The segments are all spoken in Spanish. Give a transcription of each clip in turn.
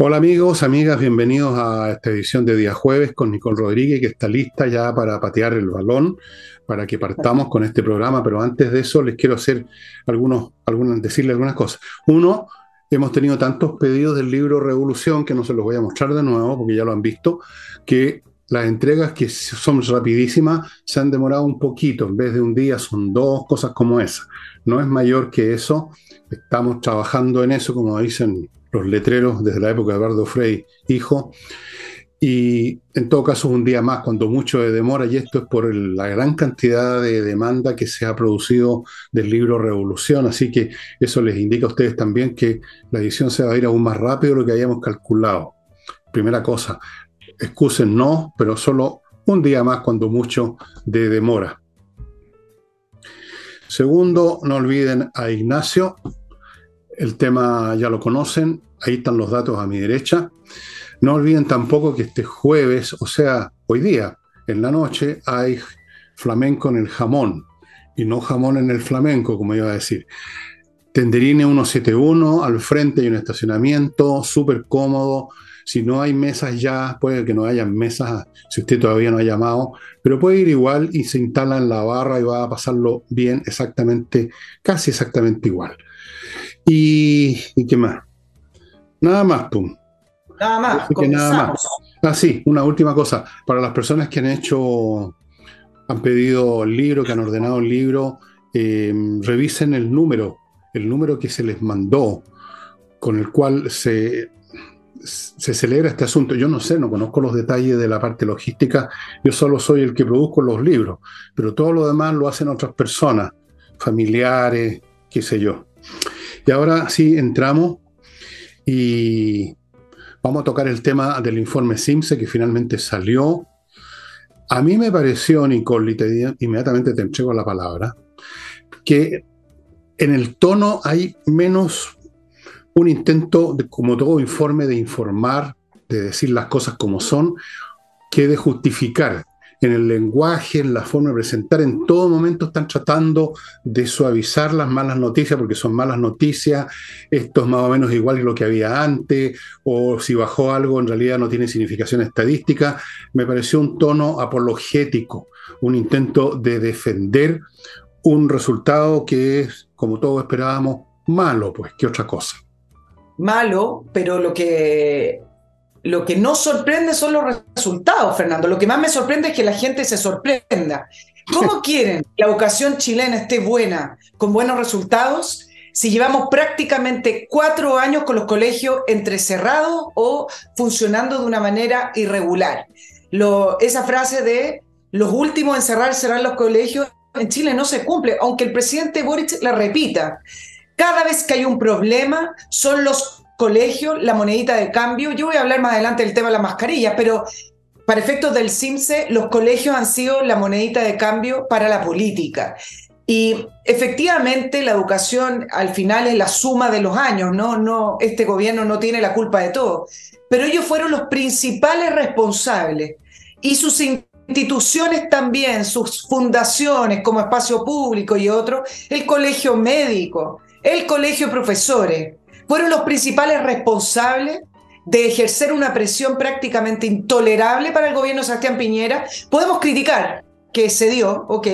Hola amigos, amigas, bienvenidos a esta edición de día jueves con Nicole Rodríguez, que está lista ya para patear el balón, para que partamos con este programa, pero antes de eso les quiero hacer algunos, algunas, decirle algunas cosas. Uno, hemos tenido tantos pedidos del libro Revolución, que no se los voy a mostrar de nuevo, porque ya lo han visto, que las entregas que son rapidísimas se han demorado un poquito, en vez de un día son dos, cosas como esa. No es mayor que eso, estamos trabajando en eso, como dicen los letreros desde la época de Eduardo Frey, hijo. Y en todo caso, un día más, cuando mucho de demora, y esto es por la gran cantidad de demanda que se ha producido del libro Revolución. Así que eso les indica a ustedes también que la edición se va a ir aún más rápido de lo que habíamos calculado. Primera cosa, excusen no, pero solo un día más, cuando mucho de demora. Segundo, no olviden a Ignacio, el tema ya lo conocen, ahí están los datos a mi derecha. No olviden tampoco que este jueves, o sea, hoy día, en la noche, hay flamenco en el jamón y no jamón en el flamenco, como iba a decir. Tenderine 171, al frente hay un estacionamiento súper cómodo. Si no hay mesas ya, puede que no haya mesas, si usted todavía no ha llamado, pero puede ir igual y se instala en la barra y va a pasarlo bien, exactamente, casi exactamente igual. Y, qué más? Nada más, pum. Nada más, nada más. Ah, sí, una última cosa. Para las personas que han hecho, han pedido el libro, que han ordenado el libro, eh, revisen el número, el número que se les mandó, con el cual se, se celebra este asunto. Yo no sé, no conozco los detalles de la parte logística, yo solo soy el que produzco los libros, pero todo lo demás lo hacen otras personas, familiares, qué sé yo. Y ahora sí entramos y vamos a tocar el tema del informe SIMSE que finalmente salió. A mí me pareció, Nicole, y te, inmediatamente te entrego la palabra, que en el tono hay menos un intento, de, como todo informe, de informar, de decir las cosas como son, que de justificar en el lenguaje, en la forma de presentar, en todo momento están tratando de suavizar las malas noticias porque son malas noticias, esto es más o menos igual que lo que había antes, o si bajó algo en realidad no tiene significación estadística. Me pareció un tono apologético, un intento de defender un resultado que es, como todos esperábamos, malo, pues, que otra cosa. Malo, pero lo que lo que no sorprende son los resultados, Fernando. Lo que más me sorprende es que la gente se sorprenda. ¿Cómo quieren que la educación chilena esté buena, con buenos resultados, si llevamos prácticamente cuatro años con los colegios entrecerrados o funcionando de una manera irregular? esa frase de los últimos en cerrar serán los colegios en Chile no se cumple, aunque el presidente Boric la repita. Cada vez que hay un problema, son los colegio, la monedita de cambio. Yo voy a hablar más adelante del tema de las mascarillas, pero para efectos del CIMSE, los colegios han sido la monedita de cambio para la política. Y efectivamente la educación al final es la suma de los años, ¿no? no este gobierno no tiene la culpa de todo, pero ellos fueron los principales responsables y sus instituciones también, sus fundaciones como espacio público y otros, el colegio médico, el colegio profesores, fueron los principales responsables de ejercer una presión prácticamente intolerable para el gobierno de Sebastián Piñera. Podemos criticar que se dio, ok,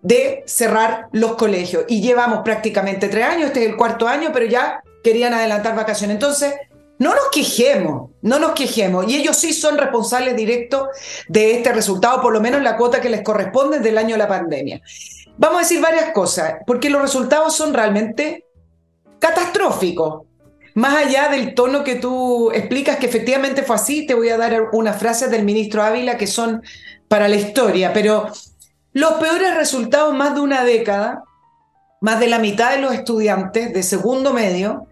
de cerrar los colegios. Y llevamos prácticamente tres años, este es el cuarto año, pero ya querían adelantar vacaciones. Entonces, no nos quejemos, no nos quejemos. Y ellos sí son responsables directos de este resultado, por lo menos la cuota que les corresponde del año de la pandemia. Vamos a decir varias cosas, porque los resultados son realmente catastrófico. Más allá del tono que tú explicas que efectivamente fue así, te voy a dar unas frases del ministro Ávila que son para la historia, pero los peores resultados más de una década, más de la mitad de los estudiantes de segundo medio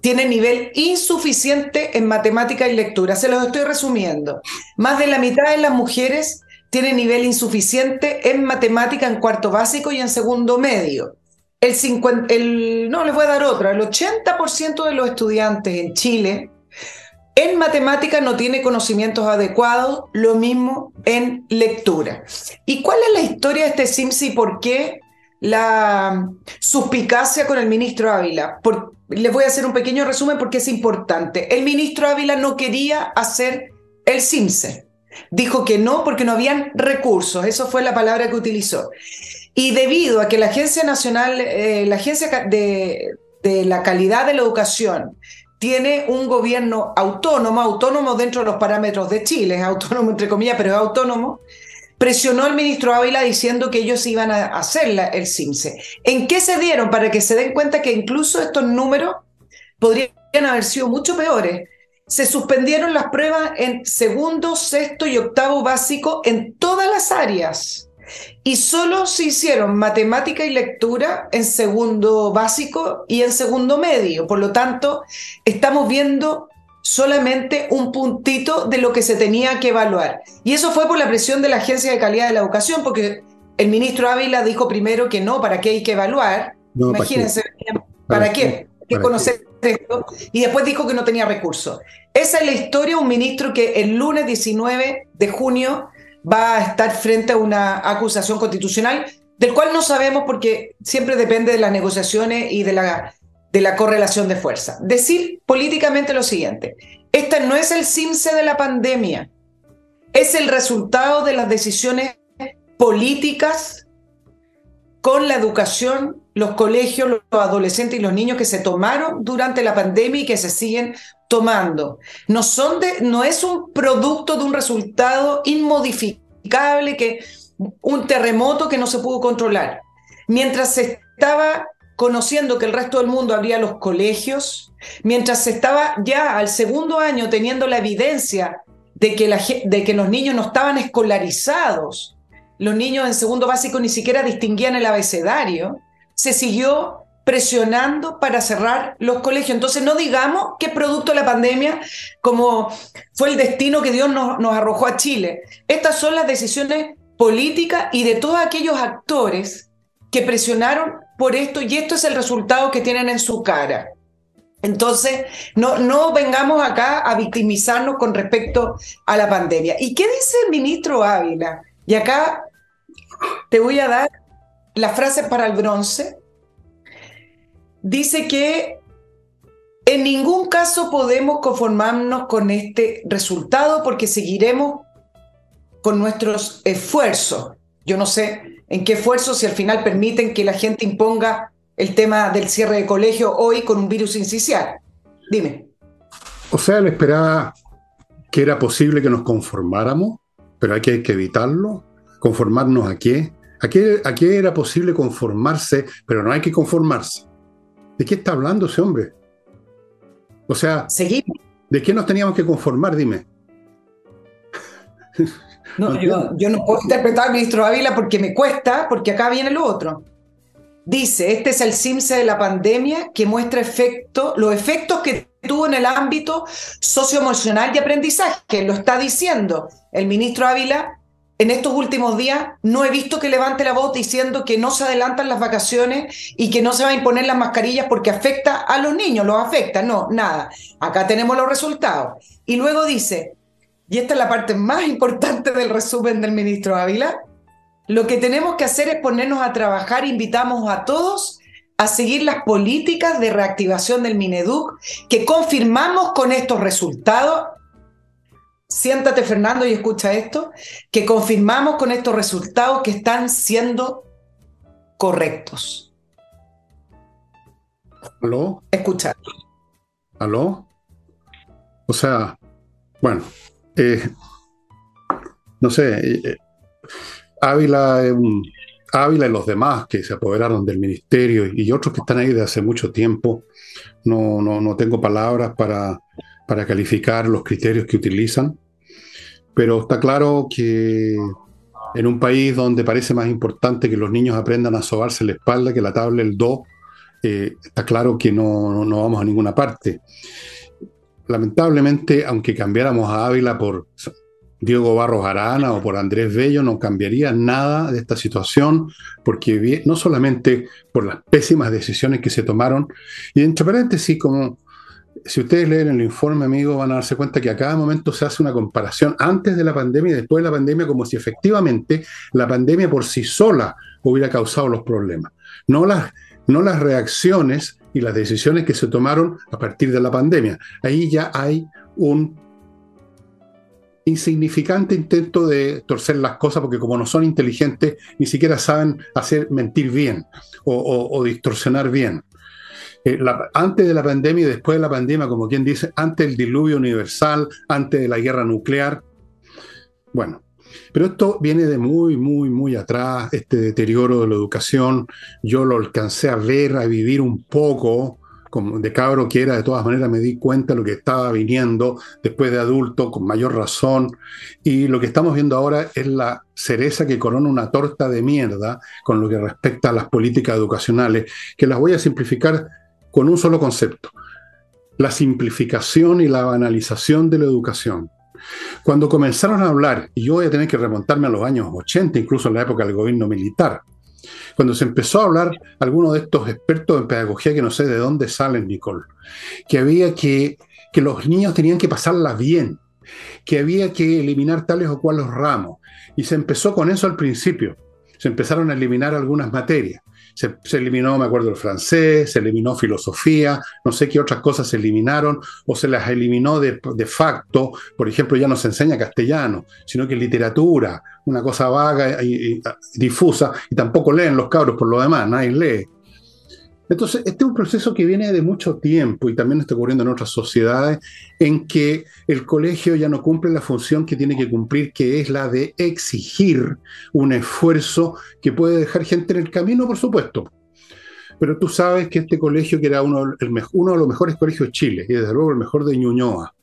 tienen nivel insuficiente en matemática y lectura. Se los estoy resumiendo. Más de la mitad de las mujeres tienen nivel insuficiente en matemática en cuarto básico y en segundo medio. El 50, el, no, les voy a dar otra. El 80% de los estudiantes en Chile en matemática no tiene conocimientos adecuados, lo mismo en lectura. ¿Y cuál es la historia de este SIMS y por qué la suspicacia con el ministro Ávila? Por, les voy a hacer un pequeño resumen porque es importante. El ministro Ávila no quería hacer el CIMSE. Dijo que no porque no habían recursos. Eso fue la palabra que utilizó. Y debido a que la Agencia Nacional, eh, la Agencia de, la Calidad de la Educación, tiene un gobierno autónomo, autónomo dentro de los parámetros de Chile, autónomo entre comillas, pero es autónomo, presionó al ministro Ávila diciendo que ellos iban a hacer el CIMSE. ¿En qué se dieron? Para que se den cuenta que incluso estos números podrían haber sido mucho peores. Se suspendieron las pruebas en segundo, sexto y octavo básico en todas las áreas. Y solo se hicieron matemática y lectura en segundo básico y en segundo medio. Por lo tanto, estamos viendo solamente un puntito de lo que se tenía que evaluar. Y eso fue por la presión de la Agencia de Calidad de la Educación, porque el ministro Ávila dijo primero que no, ¿para qué hay que evaluar? Imagínense, ¿para, qué? Hay que conocer esto. Y después dijo que no tenía recursos. Esa es la historia, un ministro que el lunes 19 de junio va a estar frente a una acusación constitucional, del cual no sabemos porque siempre depende de las negociaciones y de la de la correlación de fuerza. Decir políticamente lo siguiente, este no es el CIMSE de la pandemia, es el resultado de las decisiones políticas con la educación, los colegios, los adolescentes y los niños que se tomaron durante la pandemia y que se siguen tomando. No, son de, no es un producto de un resultado inmodificable, que un terremoto que no se pudo controlar. Mientras se estaba conociendo que el resto del mundo abría los colegios, mientras se estaba ya al segundo año teniendo la evidencia de que, la, de que los niños no estaban escolarizados, los niños en segundo básico ni siquiera distinguían el abecedario, se siguió presionando para cerrar los colegios. Entonces no digamos que producto de la pandemia, como fue el destino que Dios nos, nos arrojó a Chile. Estas son las decisiones políticas y de todos aquellos actores que presionaron por esto y esto es el resultado que tienen en su cara. Entonces, no, no vengamos acá a victimizarnos con respecto a la pandemia. ¿Y qué dice el ministro Ávila? Y acá te voy a dar la frase para el bronce. Dice que en ningún caso podemos conformarnos con este resultado porque seguiremos con nuestros esfuerzos. Yo no sé en qué esfuerzo si al final permiten que la gente imponga el tema del cierre de colegio hoy con un virus incisional. Dime. O sea, él esperaba que era posible que nos conformáramos, pero hay que, evitarlo. ¿Conformarnos a qué? ¿A qué? ¿A qué era posible conformarse, pero no hay que conformarse? ¿De qué está hablando ese hombre? O sea, Seguimos. ¿de qué nos teníamos que conformar? Dime. No, yo, no puedo interpretar al ministro Ávila porque me cuesta, porque acá viene lo otro. Dice, este es el CIMSE de la pandemia que muestra efecto, los efectos que tuvo en el ámbito socioemocional y aprendizaje. Lo está diciendo el ministro Ávila. En estos últimos días no he visto que levante la voz diciendo que no se adelantan las vacaciones y que no se va a imponer las mascarillas porque afecta a los niños, los afecta. No, nada. Acá tenemos los resultados. Y luego dice, y esta es la parte más importante del resumen del ministro Ávila, lo que tenemos que hacer es ponernos a trabajar, invitamos a todos a seguir las políticas de reactivación del Mineduc que confirmamos con estos resultados. Siéntate Fernando y escucha esto, que confirmamos con estos resultados que están siendo correctos. ¿Aló? Escucha. ¿Aló? O sea, bueno, eh, no sé, eh, eh, Ávila, Ávila y los demás que se apoderaron del ministerio y otros que están ahí de hace mucho tiempo, no, no, no tengo palabras para, para calificar los criterios que utilizan, pero está claro que en un país donde parece más importante que los niños aprendan a sobarse la espalda que la tabla del do, está claro que no, no, vamos a ninguna parte. Lamentablemente, aunque cambiáramos a Ávila por Diego Barros Arana o por Andrés Bello, no cambiaría nada de esta situación, porque no solamente por las pésimas decisiones que se tomaron, y entre paréntesis, como si ustedes leen el informe, amigo, van a darse cuenta que a cada momento se hace una comparación antes de la pandemia y después de la pandemia, como si efectivamente la pandemia por sí sola hubiera causado los problemas. No las, no las reacciones y las decisiones que se tomaron a partir de la pandemia. Ahí ya hay un insignificante intento de torcer las cosas porque como no son inteligentes, ni siquiera saben hacer mentir bien o, distorsionar bien. Eh, antes de la pandemia y después de la pandemia, como quien dice, antes del diluvio universal, antes de la guerra nuclear. Bueno, pero esto viene de muy, muy, muy atrás, este deterioro de la educación. Yo lo alcancé a ver, a vivir un poco como de cabro que era, de todas maneras me di cuenta de lo que estaba viniendo después de adulto, con mayor razón. Y lo que estamos viendo ahora es la cereza que corona una torta de mierda con lo que respecta a las políticas educacionales, que las voy a simplificar con un solo concepto. La simplificación y la banalización de la educación. Cuando comenzaron a hablar, y yo voy a tener que remontarme a los años 80, incluso en la época del gobierno militar, cuando se empezó a hablar, algunos de estos expertos en pedagogía, que no sé de dónde salen, Nicole, que había que, que los niños tenían que pasarla bien, que había que eliminar tales o cuales ramos. Y se empezó con eso al principio. Se empezaron a eliminar algunas materias. Se, eliminó, me acuerdo, el francés, se eliminó filosofía, no sé qué otras cosas se eliminaron, o se las eliminó de, de facto. Por ejemplo, ya no se enseña castellano, sino que literatura, una cosa vaga y, difusa, y tampoco leen los cabros por lo demás, nadie lee. Entonces, este es un proceso que viene de mucho tiempo y también está ocurriendo en otras sociedades, en que el colegio ya no cumple la función que tiene que cumplir, que es la de exigir un esfuerzo que puede dejar gente en el camino, por supuesto. Pero tú sabes que este colegio, que era uno, de los mejores colegios de Chile, y desde luego el mejor de Ñuñoa,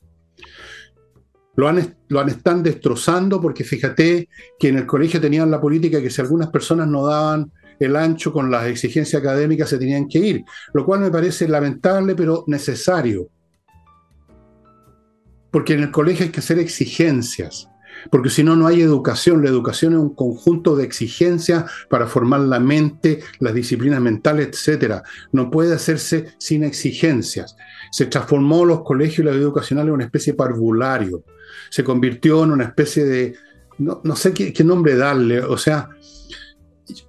lo han, lo han están destrozando porque fíjate que en el colegio tenían la política que si algunas personas no daban el ancho con las exigencias académicas se tenían que ir, lo cual me parece lamentable pero necesario. Porque en el colegio hay que hacer exigencias, porque si no, no hay educación. La educación es un conjunto de exigencias para formar la mente, las disciplinas mentales, etc. No puede hacerse sin exigencias. Se transformó los colegios y la vida educacional en una especie de parvulario. Se convirtió en una especie de, no, sé qué, qué nombre darle, o sea,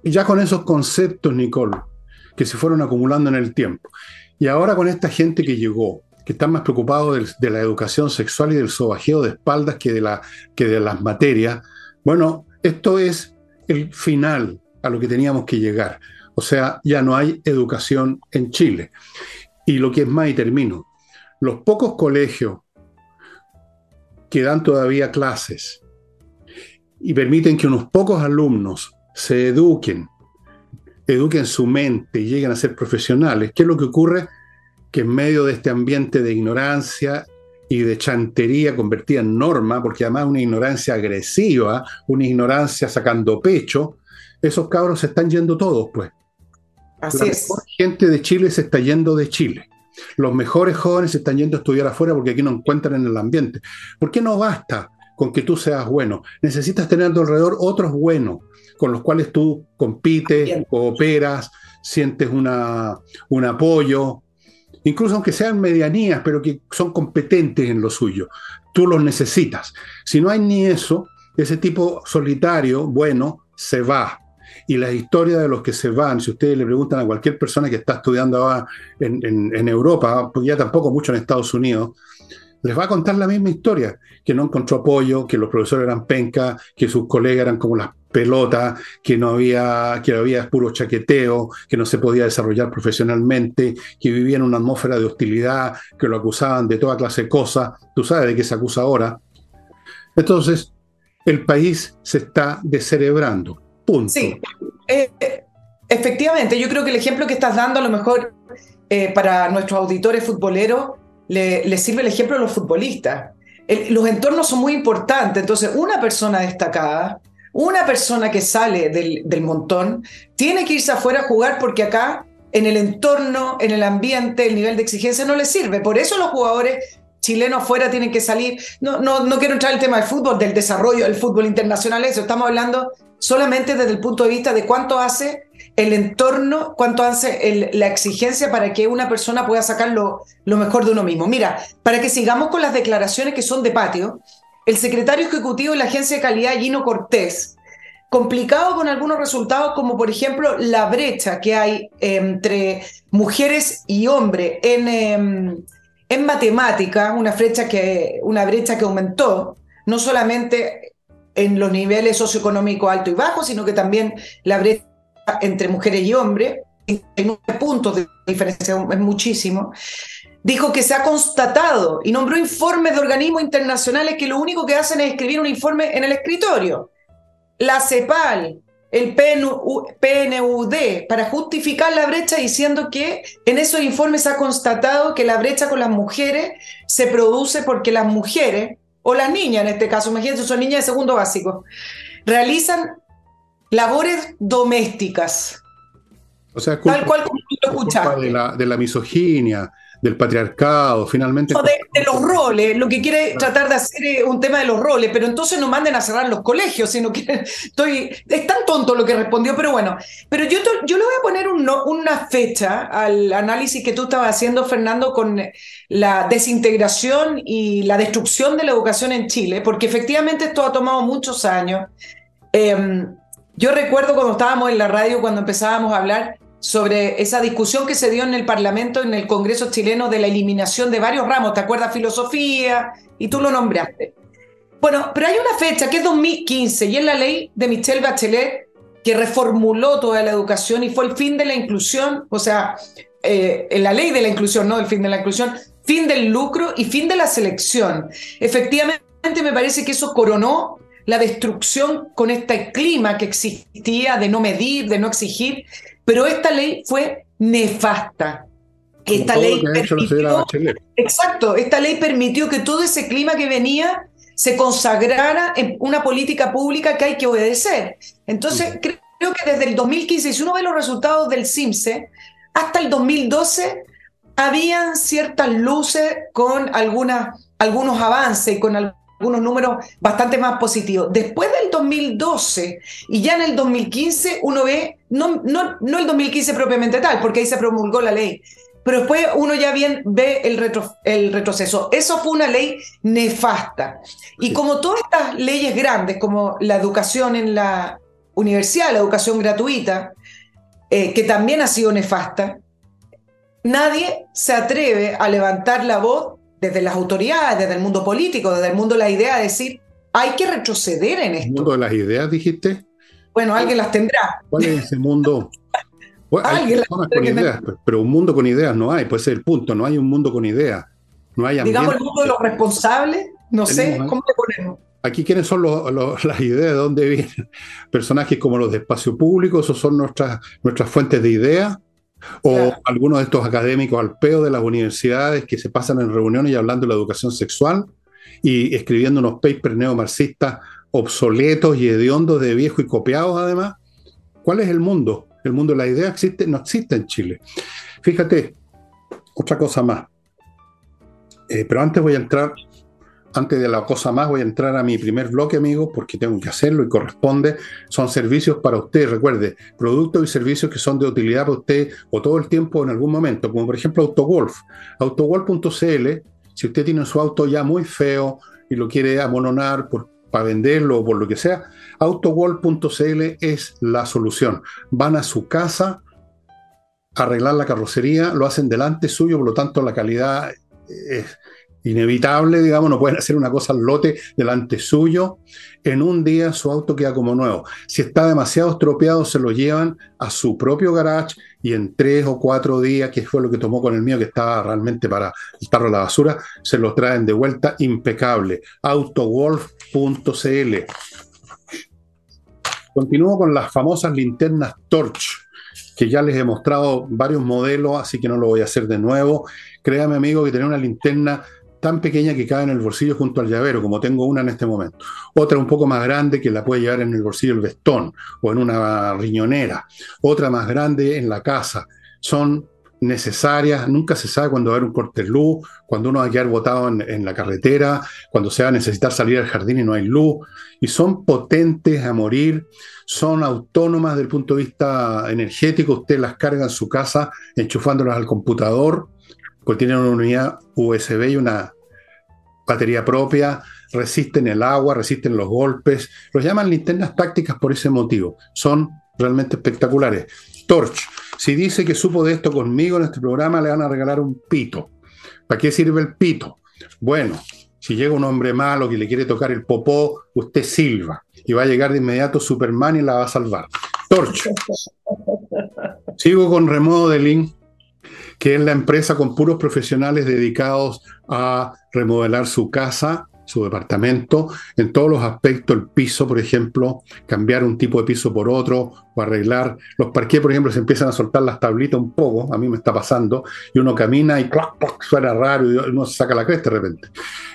ya con esos conceptos, Nicole, que se fueron acumulando en el tiempo. Y ahora con esta gente que llegó, que están más preocupados de, la educación sexual y del sobajeo de espaldas que de, que de las materias, bueno, esto es el final a lo que teníamos que llegar. O sea, ya no hay educación en Chile. Y lo que es más, y termino, los pocos colegios que dan todavía clases y permiten que unos pocos alumnos se eduquen, eduquen su mente y lleguen a ser profesionales. ¿Qué es lo que ocurre? Que en medio de este ambiente de ignorancia y de chantería convertida en norma, porque además una ignorancia agresiva, una ignorancia sacando pecho, esos cabros se están yendo todos, pues. Así La es. gente de Chile se está yendo de Chile. Los mejores jóvenes se están yendo a estudiar afuera porque aquí no encuentran en el ambiente. ¿Por qué no basta con que tú seas bueno? Necesitas tener a tu alrededor otros buenos con los cuales tú compites, cooperas, sientes una, un apoyo, incluso aunque sean medianías, pero que son competentes en lo suyo. Tú los necesitas. Si no hay ni eso, ese tipo solitario, bueno, se va. Y la historia de los que se van, si ustedes le preguntan a cualquier persona que está estudiando ahora en, en Europa, porque ya tampoco mucho en Estados Unidos, les va a contar la misma historia, que no encontró apoyo, que los profesores eran penca, que sus colegas eran como las pelotas, que no había, que había puro chaqueteo, que no se podía desarrollar profesionalmente, que vivía en una atmósfera de hostilidad, que lo acusaban de toda clase de cosas. Tú sabes de qué se acusa ahora. Entonces, el país se está descerebrando. Punto. Sí, eh, efectivamente, yo creo que el ejemplo que estás dando a lo mejor eh, para nuestros auditores futboleros le, sirve el ejemplo a los futbolistas. los entornos son muy importantes, entonces una persona destacada, una persona que sale del, del, montón, tiene que irse afuera a jugar porque acá, en el entorno, en el ambiente, el nivel de exigencia no le sirve. Por eso los jugadores chilenos afuera tienen que salir. No, no, no quiero entrar en el tema del fútbol, del desarrollo del fútbol internacional, eso. Estamos hablando solamente desde el punto de vista de cuánto hace el entorno, cuánto hace la exigencia para que una persona pueda sacar lo, mejor de uno mismo. Mira, para que sigamos con las declaraciones que son de patio, el secretario ejecutivo de la Agencia de Calidad, Gino Cortés, complicado con algunos resultados, como por ejemplo la brecha que hay entre mujeres y hombres en, em, en matemática, una brecha, que, una brecha que aumentó, no solamente en los niveles socioeconómicos alto y bajo, sino que también la brecha entre mujeres y hombres, en puntos de diferencia, es muchísimo dijo que se ha constatado y nombró informes de organismos internacionales que lo único que hacen es escribir un informe en el escritorio. La CEPAL, el PNUD, para justificar la brecha diciendo que en esos informes se ha constatado que la brecha con las mujeres se produce porque las mujeres, o las niñas en este caso, imagínense, son niñas de segundo básico, realizan labores domésticas. O sea, tal cual como tú lo escuchaste. De la, de la misoginia, del patriarcado, finalmente. de, los roles, lo que quiere tratar de hacer es un tema de los roles, pero entonces no manden a cerrar los colegios, sino que estoy. Es tan tonto lo que respondió, pero bueno. Pero yo, yo le voy a poner una fecha al análisis que tú estabas haciendo, Fernando, con la desintegración y la destrucción de la educación en Chile, porque efectivamente esto ha tomado muchos años. Em, yo recuerdo cuando estábamos en la radio, cuando empezábamos a hablar sobre esa discusión que se dio en el Parlamento, en el Congreso chileno, de la eliminación de varios ramos. ¿Te acuerdas? Filosofía, y tú lo nombraste. Bueno, pero hay una fecha que es 2015 y es la ley de Michelle Bachelet que reformuló toda la educación y fue el fin de la inclusión, o sea, eh, la ley de la inclusión, no el fin de la inclusión, fin del lucro y fin de la selección. Efectivamente, me parece que eso coronó la destrucción con este clima que existía de no medir, de no exigir, pero esta ley fue nefasta. Esta ley permitió, exacto, esta ley permitió que todo ese clima que venía se consagrara en una política pública que hay que obedecer. Entonces, creo que desde el 2015, si uno ve los resultados del CIMSE, hasta el 2012 habían ciertas luces con algunas, algunos avances y con algunos números bastante más positivos. Después del 2012 y ya en el 2015 uno ve, no, no, no el 2015 propiamente tal, porque ahí se promulgó la ley, pero después uno ya bien ve el, retro, el retroceso. Eso fue una ley nefasta. Y como todas estas leyes grandes, como la educación en la universidad, la educación gratuita, eh, que también ha sido nefasta, nadie se atreve a levantar la voz desde las autoridades, desde el mundo político, desde el mundo de la idea, decir, hay que retroceder en esto. ¿El mundo de las ideas, dijiste? Bueno, alguien las tendrá. ¿Cuál es ese mundo? hay personas con ideas, pero un mundo con ideas no hay, puede ser el punto, no hay un mundo con ideas. No hay Digamos el mundo de los responsables, no sé, ¿cómo le ponemos? Aquí, ¿quiénes son las ideas? ¿De dónde vienen? Personajes como los de espacio público, esos son nuestras, nuestras fuentes de ideas o algunos de estos académicos al peo de las universidades que se pasan en reuniones y hablando de la educación sexual y escribiendo unos papers neomarxistas obsoletos y hediondos de viejo y copiados además. ¿Cuál es el mundo? El mundo de la idea existe, no existe en Chile. Fíjate, otra cosa más. Eh, pero antes voy a entrar antes de la cosa más, voy a entrar a mi primer bloque, amigos, porque tengo que hacerlo y corresponde. Son servicios para usted, recuerde, productos y servicios que son de utilidad para usted o todo el tiempo en algún momento, como por ejemplo Autogolf. Autogolf.cl, si usted tiene su auto ya muy feo y lo quiere amononar para venderlo o por lo que sea, autogolf.cl es la solución. Van a su casa arreglar la carrocería, lo hacen delante suyo, por lo tanto la calidad es inevitable, digamos, no pueden hacer una cosa al lote delante suyo. En un día su auto queda como nuevo. Si está demasiado estropeado, se lo llevan a su propio garage y en tres o cuatro días, que fue lo que tomó con el mío, que estaba realmente para estar a la basura, se lo traen de vuelta impecable. Autowolf.cl. Continúo con las famosas linternas Torch que ya les he mostrado varios modelos, así que no lo voy a hacer de nuevo. Créame, amigo, que tener una linterna tan pequeña que cae en el bolsillo junto al llavero, como tengo una en este momento. Otra un poco más grande que la puede llevar en el bolsillo el vestón o en una riñonera. Otra más grande en la casa. Son necesarias, nunca se sabe cuándo va a haber un corte de luz, cuando uno va a quedar botado en, la carretera, cuando se va a necesitar salir al jardín y no hay luz, y son potentes a morir, son autónomas desde el punto de vista energético, usted las carga en su casa enchufándolas al computador, pues tienen una unidad USB y una batería propia, resisten el agua, resisten los golpes. Los llaman linternas tácticas por ese motivo. Son realmente espectaculares. Torch, si dice que supo de esto conmigo en este programa, le van a regalar un pito. ¿Para qué sirve el pito? Bueno, si llega un hombre malo que le quiere tocar el popó, usted silba y va a llegar de inmediato Superman y la va a salvar. Torch. Sigo con Remodeling, que es la empresa con puros profesionales dedicados a remodelar su casa su departamento, en todos los aspectos, el piso, por ejemplo, cambiar un tipo de piso por otro o arreglar. Los parques, por ejemplo, se empiezan a soltar las tablitas un poco, a mí me está pasando, y uno camina y suena raro y uno se saca la cresta de repente.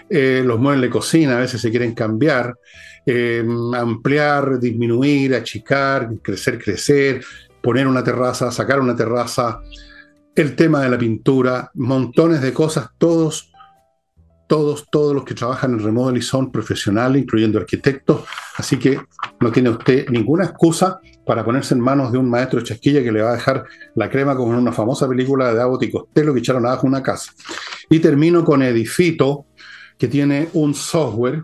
Eh, los muebles de cocina a veces se quieren cambiar, eh, ampliar, disminuir, achicar, crecer, crecer, poner una terraza, sacar una terraza, el tema de la pintura, montones de cosas, todos todos, todos los que trabajan en remodeling son profesionales, incluyendo arquitectos, así que no tiene usted ninguna excusa para ponerse en manos de un maestro chasquilla que le va a dejar la crema como en una famosa película de Abbott y Costello que echaron abajo una casa. Y termino con Edifito, que tiene un software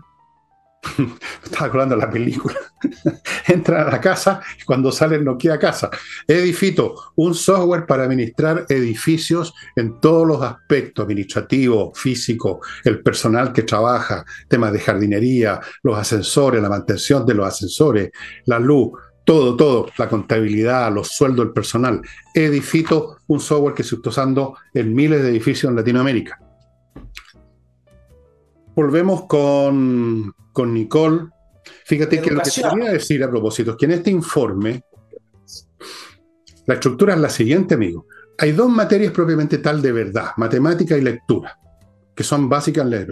estaba acordando la película. Entra a la casa y cuando salen no queda casa. Edifito, un software para administrar edificios en todos los aspectos, administrativo, físico, el personal que trabaja, temas de jardinería, los ascensores, la mantención de los ascensores, la luz, todo, todo, la contabilidad, los sueldos del personal. Edifito, un software que se está usando en miles de edificios en Latinoamérica. Volvemos con con Nicole. Fíjate que lo que quería decir a propósito es que en este informe la estructura es la siguiente, amigo. Hay dos materias propiamente tal de verdad, matemática y lectura, que son básicas en la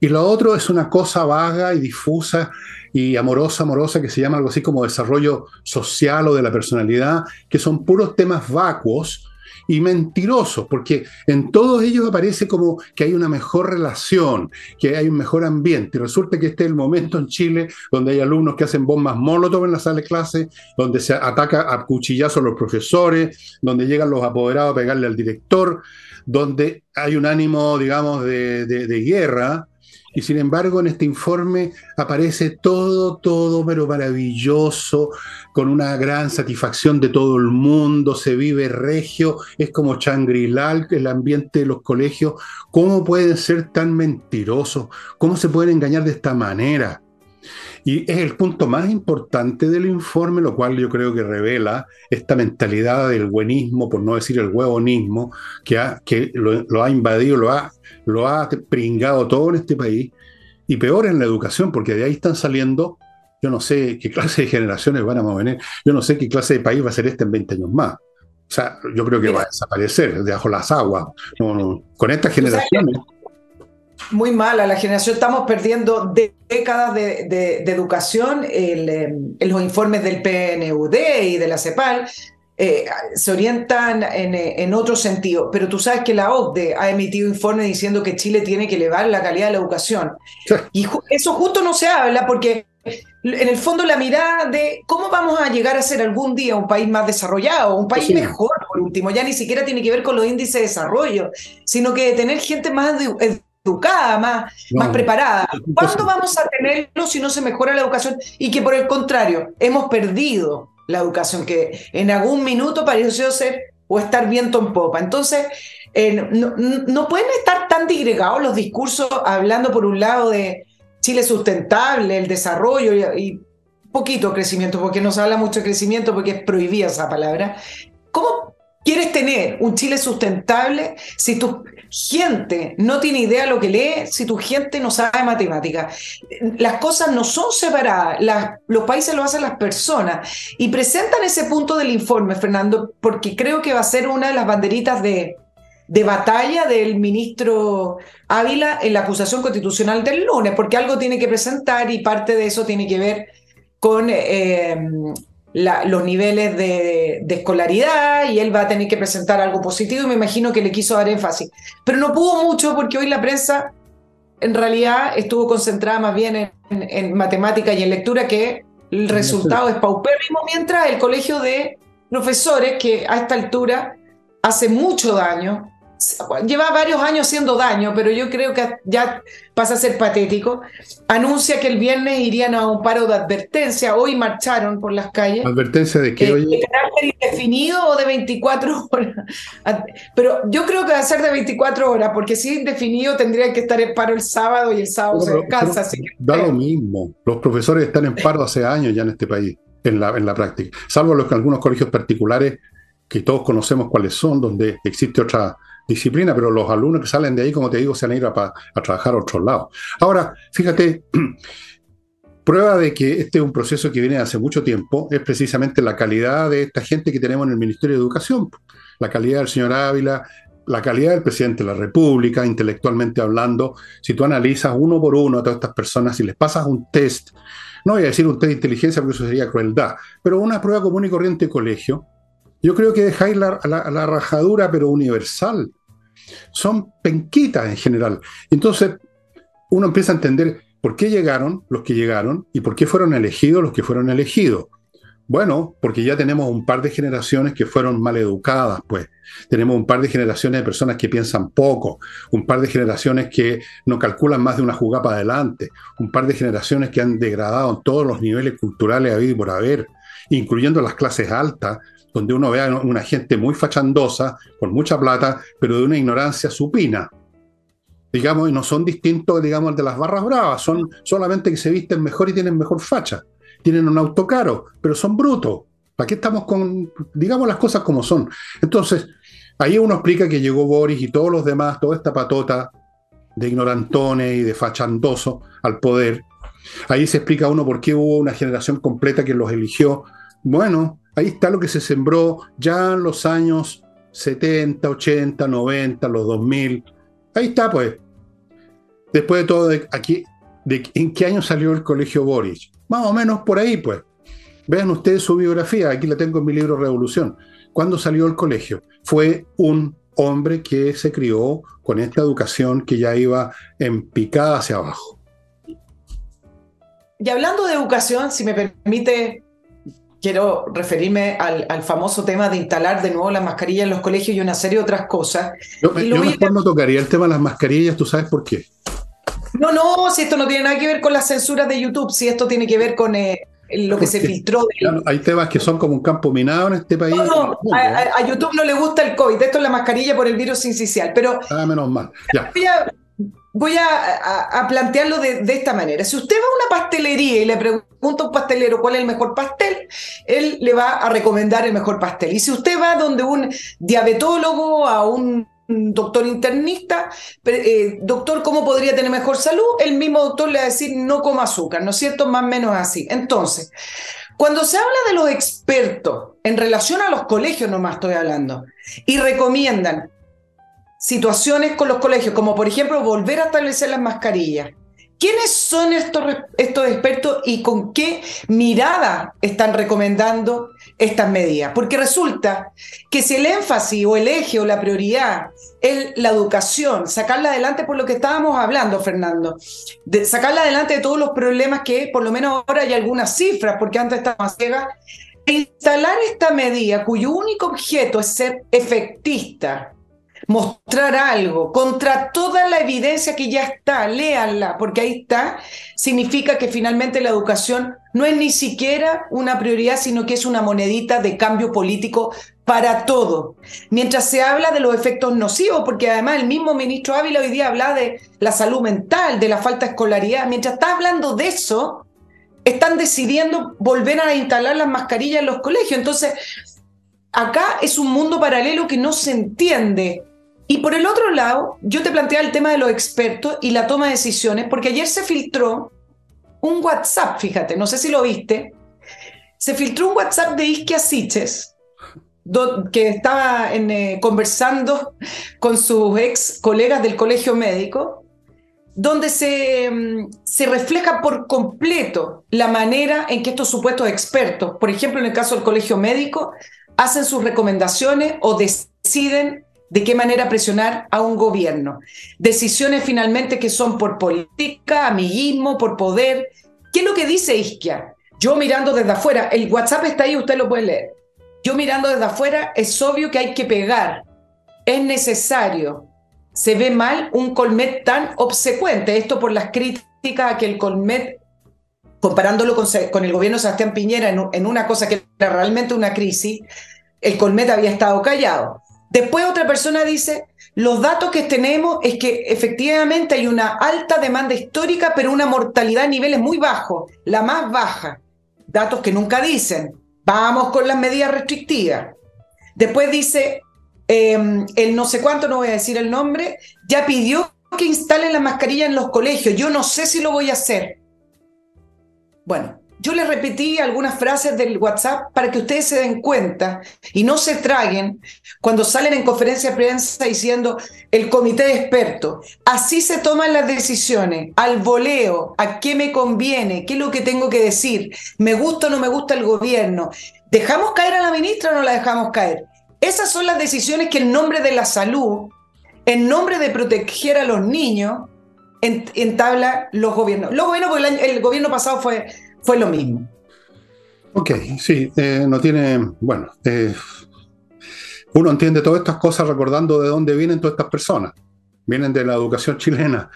Y lo otro es una cosa vaga y difusa y amorosa, amorosa, que se llama algo así como desarrollo social o de la personalidad, que son puros temas vacuos y mentirosos, porque en todos ellos aparece como que hay una mejor relación, que hay un mejor ambiente. Resulta que este es el momento en Chile donde hay alumnos que hacen bombas molotov en la sala de clase, donde se ataca a cuchillazos los profesores, donde llegan los apoderados a pegarle al director, donde hay un ánimo, digamos, de, de guerra y sin embargo, en este informe aparece todo, todo, pero maravilloso, con una gran satisfacción de todo el mundo, se vive regio, es como Changri-La, el ambiente de los colegios. ¿Cómo pueden ser tan mentirosos? ¿Cómo se pueden engañar de esta manera? Y es el punto más importante del informe, lo cual yo creo que revela esta mentalidad del buenismo, por no decir el huevonismo, que, ha, que lo, ha invadido, lo ha, lo ha pringado todo en este país, y peor en la educación, porque de ahí están saliendo, yo no sé qué clase de generaciones van a venir, yo no sé qué clase de país va a ser este en 20 años más. O sea, yo creo que va a desaparecer debajo las aguas. con estas generaciones muy mala la generación. Estamos perdiendo décadas de, educación. Em, los informes del PNUD y de la CEPAL eh, se orientan en, otro sentido. Pero tú sabes que la OCDE ha emitido informes diciendo que Chile tiene que elevar la calidad de la educación. Y eso justo no se habla porque en el fondo la mirada de cómo vamos a llegar a ser algún día un país más desarrollado, un país mejor, por último, ya ni siquiera tiene que ver con los índices de desarrollo, sino que tener gente más educada, más, más preparada. ¿Cuándo vamos a tenerlo si no se mejora la educación? Y que por el contrario, hemos perdido la educación, que en algún minuto pareció ser o estar viento en popa. Entonces, eh, no, pueden estar tan digregados los discursos hablando por un lado de Chile sustentable, el desarrollo y, y poquito crecimiento, porque no se habla mucho de crecimiento porque es prohibida esa palabra. ¿Cómo quieres tener un Chile sustentable si tú gente no tiene idea de lo que lee si tu gente no sabe matemáticas. Las cosas no son separadas, los países lo hacen las personas. Y presentan ese punto del informe, Fernando, porque creo que va a ser una de las banderitas de, batalla del ministro Ávila en la acusación constitucional del lunes, porque algo tiene que presentar y parte de eso tiene que ver con eh, los niveles de, escolaridad y él va a tener que presentar algo positivo y me imagino que le quiso dar énfasis. Pero no pudo mucho porque hoy la prensa en realidad estuvo concentrada más bien en, matemática y en lectura que el resultado es paupérrimo, mientras el colegio de profesores que a esta altura hace mucho daño lleva varios años haciendo daño, pero yo creo que ya pasa a ser patético, anuncia que el viernes irían a un paro de advertencia, hoy marcharon por las calles. ¿Advertencia de qué? Eh, ¿De carácter indefinido o de 24 horas? Pero yo creo que va a ser de 24 horas, porque si es indefinido tendría que estar en paro el sábado y el sábado se descansa. Así da lo mismo, los profesores están en paro hace años ya en este país, en la, en la práctica, salvo los que algunos colegios particulares que todos conocemos cuáles son, donde existe otra disciplina, pero los alumnos que salen de ahí, como te digo, se han ido a, a trabajar a otros lados. Ahora, fíjate, prueba de que este es un proceso que viene de hace mucho tiempo es precisamente la calidad de esta gente que tenemos en el Ministerio de Educación, la calidad del señor Ávila, la calidad del presidente de la República, intelectualmente hablando, si tú analizas uno por uno a todas estas personas y les pasas un test, no voy a decir un test de inteligencia porque eso sería crueldad, pero una prueba común y corriente de colegio, yo creo que dejáis la, la rajadura, pero universal son penquitas en general. Entonces, uno empieza a entender por qué llegaron los que llegaron y por qué fueron elegidos los que fueron elegidos. Bueno, porque ya tenemos un par de generaciones que fueron mal educadas, pues. Tenemos un par de generaciones de personas que piensan poco, un par de generaciones que no calculan más de una jugada para adelante, un par de generaciones que han degradado en todos los niveles culturales habido y por haber, incluyendo las clases altas, donde uno ve a una gente muy fachandosa, con mucha plata, pero de una ignorancia supina. Digamos, y no son distintos, digamos, de las barras bravas, son solamente que se visten mejor y tienen mejor facha. Tienen un auto caro, pero son brutos. ¿Para qué estamos con, digamos, las cosas como son? Entonces, ahí uno explica que llegó Boris y todos los demás, toda esta patota de ignorantones y de fachandosos al poder. Ahí se explica uno por qué hubo una generación completa que los eligió. Bueno, Ahí está lo que se sembró ya en los años 70, 80, 90, los 2000. Ahí está, pues. Después de todo, aquí, ¿en qué año salió el colegio Boris? Más o menos por ahí, pues. Vean ustedes su biografía, aquí la tengo en mi libro Revolución. ¿Cuándo salió el colegio? Fue un hombre que se crió con esta educación que ya iba en picada hacia abajo. Y hablando de educación, si me permite quiero referirme al, famoso tema de instalar de nuevo las mascarillas en los colegios y una serie de otras cosas. Yo, mejor no tocaría el tema de las mascarillas, ¿tú sabes por qué? No, no, si esto no tiene nada que ver con las censuras de YouTube, si esto tiene que ver con eh, lo que se filtró. hay temas que son como un campo minado en este país. No, a, YouTube no le gusta el COVID, esto es la mascarilla por el virus incisional, pero... Ah, menos mal. Ya voy a, plantearlo de, esta manera. Si usted va a una pastelería y le pregunta a un pastelero cuál es el mejor pastel, él le va a recomendar el mejor pastel. Y si usted va donde un diabetólogo, a un doctor internista, eh, doctor, ¿cómo podría tener mejor salud? El mismo doctor le va a decir, no coma azúcar, ¿no es cierto? Más o menos así. Entonces, cuando se habla de los expertos en relación a los colegios, nomás estoy hablando, y recomiendan situaciones con los colegios, como por ejemplo volver a establecer las mascarillas. ¿Quiénes son estos, estos expertos y con qué mirada están recomendando estas medidas? Porque resulta que si el énfasis o el eje o la prioridad es la educación, sacarla adelante por lo que estábamos hablando, Fernando, de sacarla adelante de todos los problemas que por lo menos ahora hay algunas cifras, porque antes estaba más ciega, instalar esta medida cuyo único objeto es ser efectista, mostrar algo contra toda la evidencia que ya está, léanla, porque ahí está, significa que finalmente la educación no es ni siquiera una prioridad, sino que es una monedita de cambio político para todo. Mientras se habla de los efectos nocivos, porque además el mismo ministro Ávila hoy día habla de la salud mental, de la falta de escolaridad, mientras está hablando de eso, están decidiendo volver a instalar las mascarillas en los colegios. Entonces, acá es un mundo paralelo que no se entiende. Y por el otro lado, yo te planteaba el tema de los expertos y la toma de decisiones, porque ayer se filtró un WhatsApp, fíjate, no sé si lo viste, se filtró un WhatsApp de Isquia Siches, que estaba eh, conversando con sus ex colegas del colegio médico, donde se, mm, se refleja por completo la manera en que estos supuestos expertos, por ejemplo en el caso del colegio médico, hacen sus recomendaciones o deciden de qué manera presionar a un gobierno. Decisiones finalmente que son por política, amiguismo, por poder. ¿Qué es lo que dice Isquia? Yo mirando desde afuera, el WhatsApp está ahí, usted lo puede leer. Yo mirando desde afuera, es obvio que hay que pegar es necesario. Se ve mal un Colmet tan obsecuente. Esto por las críticas a que el Colmet, comparándolo con, el gobierno de Sebastián Piñera en, en una cosa que era realmente una crisis, el Colmet había estado callado. Después otra persona dice, los datos que tenemos es que efectivamente hay una alta demanda histórica, pero una mortalidad a niveles muy bajos, la más baja. Datos que nunca dicen. Vamos con las medidas restrictivas. Después dice, em, el no sé cuánto, no voy a decir el nombre, ya pidió que instalen la mascarilla en los colegios. Yo no sé si lo voy a hacer. Bueno, yo les repetí algunas frases del WhatsApp para que ustedes se den cuenta y no se traguen cuando salen en conferencia de prensa diciendo el comité de expertos. Así se toman las decisiones, al voleo, a qué me conviene, qué es lo que tengo que decir, me gusta o no me gusta el gobierno. ¿Dejamos caer a la ministra o no la dejamos caer? Esas son las decisiones que en nombre de la salud, en nombre de proteger a los niños, entabla los gobiernos. Lo bueno, porque el, el gobierno pasado fue fue lo mismo. Ok, sí, eh, no tiene, bueno, eh, uno entiende todas estas cosas recordando de dónde vienen todas estas personas. Vienen de la educación chilena.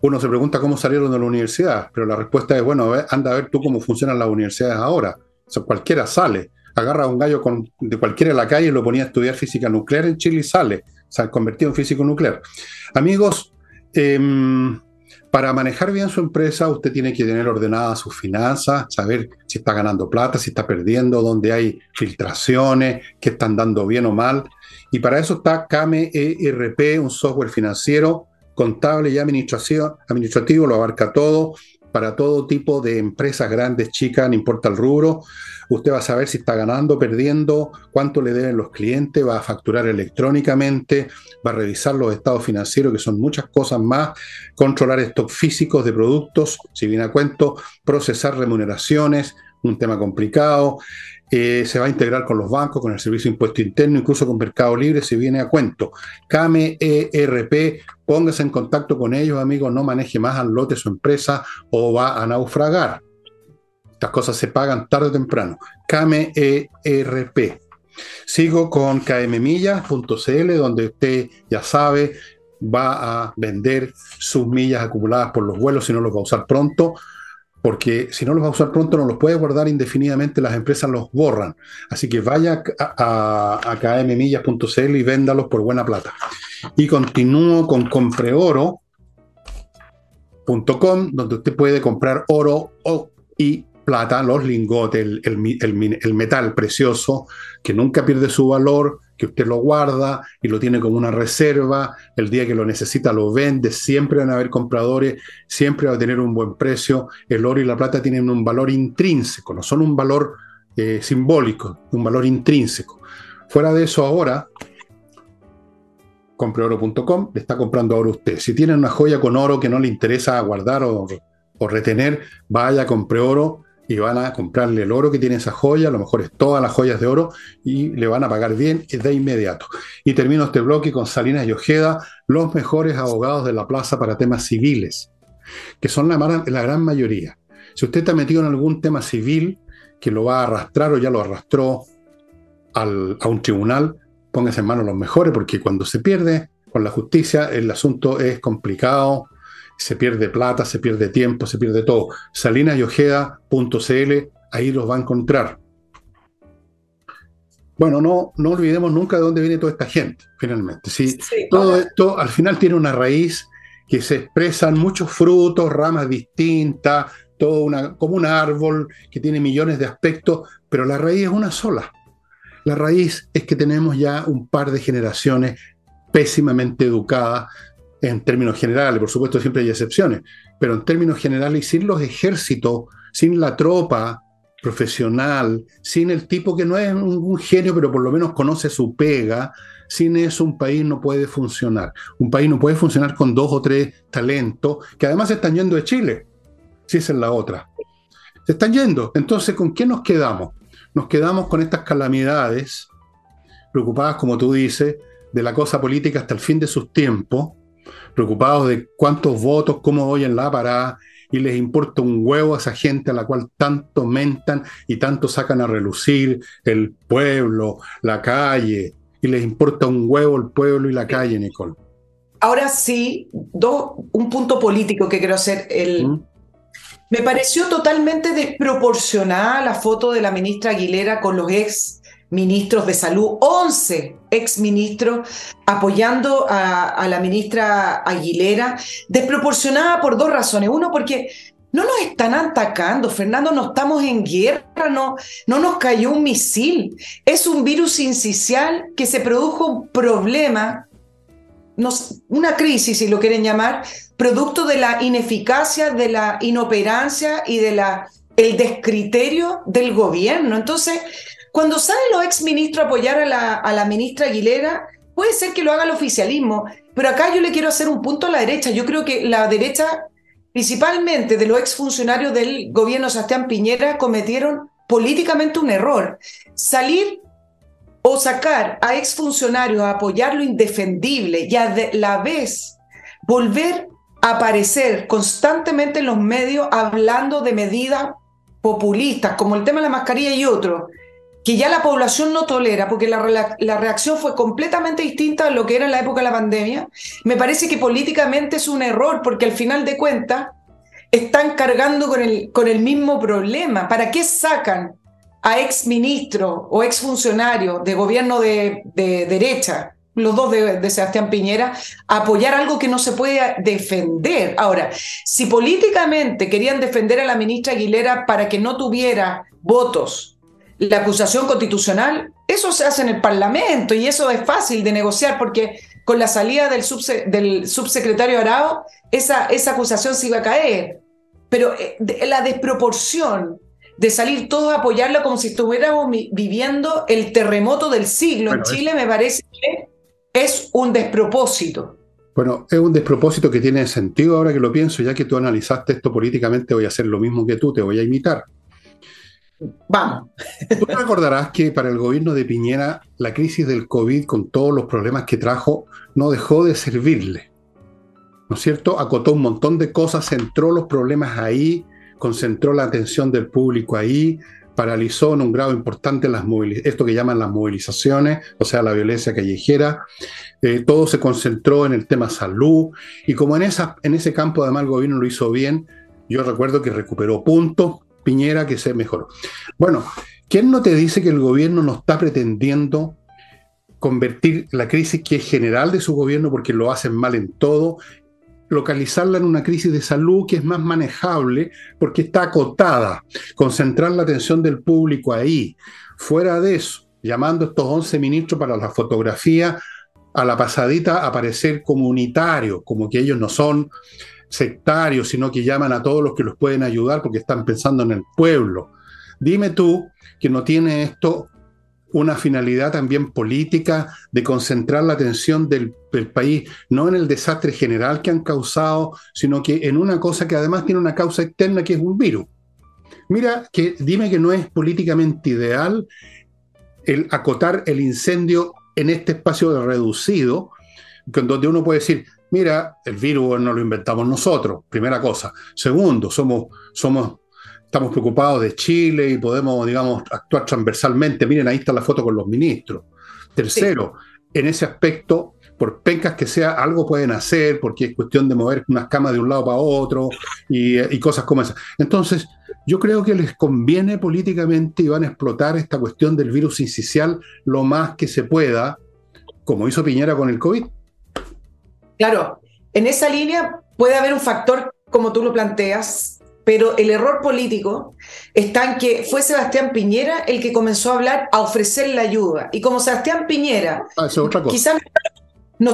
Uno se pregunta cómo salieron de la universidad, pero la respuesta es, bueno, anda a ver tú cómo funcionan las universidades ahora. O cualquiera sale, agarra a un gallo con, de cualquiera en la calle y lo ponía a estudiar física nuclear en Chile y sale, o sea, convertido en físico nuclear. Amigos, eh, para manejar bien su empresa, usted tiene que tener ordenadas sus finanzas, saber si está ganando plata, si está perdiendo, dónde hay filtraciones, qué están dando bien o mal. Y para eso está KME ERP, un software financiero, contable y administrativo, lo abarca todo, para todo tipo de empresas grandes, chicas, no importa el rubro. Usted va a saber si está ganando, perdiendo, cuánto le deben los clientes, va a facturar electrónicamente, va a revisar los estados financieros, que son muchas cosas más, controlar stock físicos de productos, si viene a cuento, procesar remuneraciones, un tema complicado. Eh, se va a integrar con los bancos, con el Servicio de Impuesto Interno, incluso con Mercado Libre, si viene a cuento. CAME ERP, póngase en contacto con ellos, amigos, no maneje más al lote su empresa o va a naufragar. Estas cosas se pagan tarde o temprano. KMERP. Sigo con kmmillas.cl, donde usted ya sabe, va a vender sus millas acumuladas por los vuelos si no los va a usar pronto, porque si no los va a usar pronto no los puede guardar indefinidamente, las empresas los borran. Así que vaya a, a, y véndalos por buena plata. Y continúo con compreoro.com, donde usted puede comprar oro y plata, los lingotes, el, metal precioso, que nunca pierde su valor, que usted lo guarda y lo tiene como una reserva, el día que lo necesita lo vende, siempre van a haber compradores, siempre va a tener un buen precio, el oro y la plata tienen un valor intrínseco, no son un valor eh, simbólico, un valor intrínseco. Fuera de eso ahora, compreoro.com, le está comprando oro usted. Si tiene una joya con oro que no le interesa guardar o, o retener, vaya, compre oro y van a comprarle el oro que tiene esa joya, a lo mejor es todas las joyas de oro, y le van a pagar bien de inmediato. Y termino este bloque con Salinas y Ojeda, los mejores abogados de la plaza para temas civiles, que son la, la gran mayoría. Si usted está metido en algún tema civil que lo va a arrastrar o ya lo arrastró al, a un tribunal, póngase en manos los mejores, porque cuando se pierde con la justicia, el asunto es complicado, se pierde plata, se pierde tiempo, se pierde todo. Salinasyojeda.cl, ahí los va a encontrar. Bueno, no, no olvidemos nunca de dónde viene toda esta gente, finalmente. ¿sí? todo esto al final tiene una raíz que se expresan muchos frutos, ramas distintas, todo una, como un árbol que tiene millones de aspectos, pero la raíz es una sola. La raíz es que tenemos ya un par de generaciones pésimamente educadas, en términos generales, por supuesto siempre hay excepciones, pero en términos generales, sin los ejércitos, sin la tropa profesional, sin el tipo que no es un, genio, pero por lo menos conoce su pega, sin eso un país no puede funcionar. Un país no puede funcionar con dos o tres talentos que además se están yendo de Chile, si esa es la otra. Se están yendo. Entonces, ¿con qué nos quedamos? Nos quedamos con estas calamidades, preocupadas, como tú dices, de la cosa política hasta el fin de sus tiempos, preocupados de cuántos votos, cómo voy en la parada, y les importa un huevo a esa gente a la cual tanto mentan y tanto sacan a relucir el pueblo, la calle, y les importa un huevo el pueblo y la calle, Nicole. Ahora sí, un punto político que quiero hacer. El, ¿Mm? Me pareció totalmente desproporcionada la foto de la ministra Aguilera con los ex ministros de salud, 11 ex ministros apoyando a, la ministra Aguilera, desproporcionada por dos razones. Uno, porque no nos están atacando, Fernando, no estamos en guerra, no, no nos cayó un misil. Es un virus incisional que se produjo un problema, una crisis, si lo quieren llamar, producto de la ineficacia, de la inoperancia y de la el descriterio del gobierno. Entonces, cuando salen los exministros a apoyar a la, a ministra Aguilera, puede ser que lo haga el oficialismo, pero acá yo le quiero hacer un punto a la derecha. Yo creo que la derecha, principalmente de los exfuncionarios del gobierno Sebastián Piñera, cometieron políticamente un error. Salir o sacar a exfuncionarios a apoyar lo indefendible y a la vez volver a aparecer constantemente en los medios hablando de medidas populistas, como el tema de la mascarilla y otro, que ya la población no tolera, porque la, la, reacción fue completamente distinta a lo que era en la época de la pandemia, me parece que políticamente es un error, porque al final de cuentas están cargando con el, con el mismo problema. ¿Para qué sacan a ex ministro o ex funcionario de gobierno de, de derecha, los dos de, de, Sebastián Piñera, a apoyar algo que no se puede defender? Ahora, si políticamente querían defender a la ministra Aguilera para que no tuviera votos, la acusación constitucional, eso se hace en el Parlamento y eso es fácil de negociar porque con la salida del, del subsecretario Arao, esa, esa acusación se iba a caer. Pero eh, la desproporción de salir todos a apoyarla como si estuviéramos viviendo el terremoto del siglo en Chile, me parece que es un despropósito. Bueno, es un despropósito que tiene sentido ahora que lo pienso, ya que tú analizaste esto políticamente, voy a hacer lo mismo que tú, te voy a imitar. Vamos. Tú recordarás que para el gobierno de Piñera la crisis del COVID, con todos los problemas que trajo, no dejó de servirle. ¿No es cierto? Acotó un montón de cosas, centró los problemas ahí, concentró la atención del público ahí, paralizó en un grado importante las esto que llaman las movilizaciones, o sea, la violencia callejera. Eh, todo se concentró en el tema salud y como en, esa, en ese campo además el gobierno lo hizo bien, yo recuerdo que recuperó puntos, Piñera que se mejoró. Bueno, ¿quién no te dice que el gobierno no está pretendiendo convertir la crisis que es general de su gobierno, porque lo hacen mal en todo, localizarla en una crisis de salud que es más manejable porque está acotada, concentrar la atención del público ahí. Fuera de eso, llamando a estos 11 ministros para la fotografía, a la pasadita aparecer comunitarios, como que ellos no son sectarios, sino que llaman a todos los que los pueden ayudar porque están pensando en el pueblo. Dime tú que no tiene esto una finalidad también política de concentrar la atención del, país no en el desastre general que han causado, sino que en una cosa que además tiene una causa externa que es un virus. Mira, que dime que no es políticamente ideal el acotar el incendio en este espacio reducido, donde uno puede decir, mira, el virus no lo inventamos nosotros, primera cosa. Segundo, somos, somos, estamos preocupados de Chile y podemos, digamos, actuar transversalmente. Miren, ahí está la foto con los ministros. Tercero, en ese aspecto, por pencas que sea, algo pueden hacer, porque es cuestión de mover unas camas de un lado para otro y, y cosas como esas. Entonces, yo creo que les conviene políticamente y van a explotar esta cuestión del virus incisional lo más que se pueda, como hizo Piñera con el COVID. Claro, en esa línea puede haber un factor, como tú lo planteas, pero el error político está en que fue Sebastián Piñera el que comenzó a hablar, a ofrecer la ayuda. Y como Sebastián Piñera, ah, quizás no,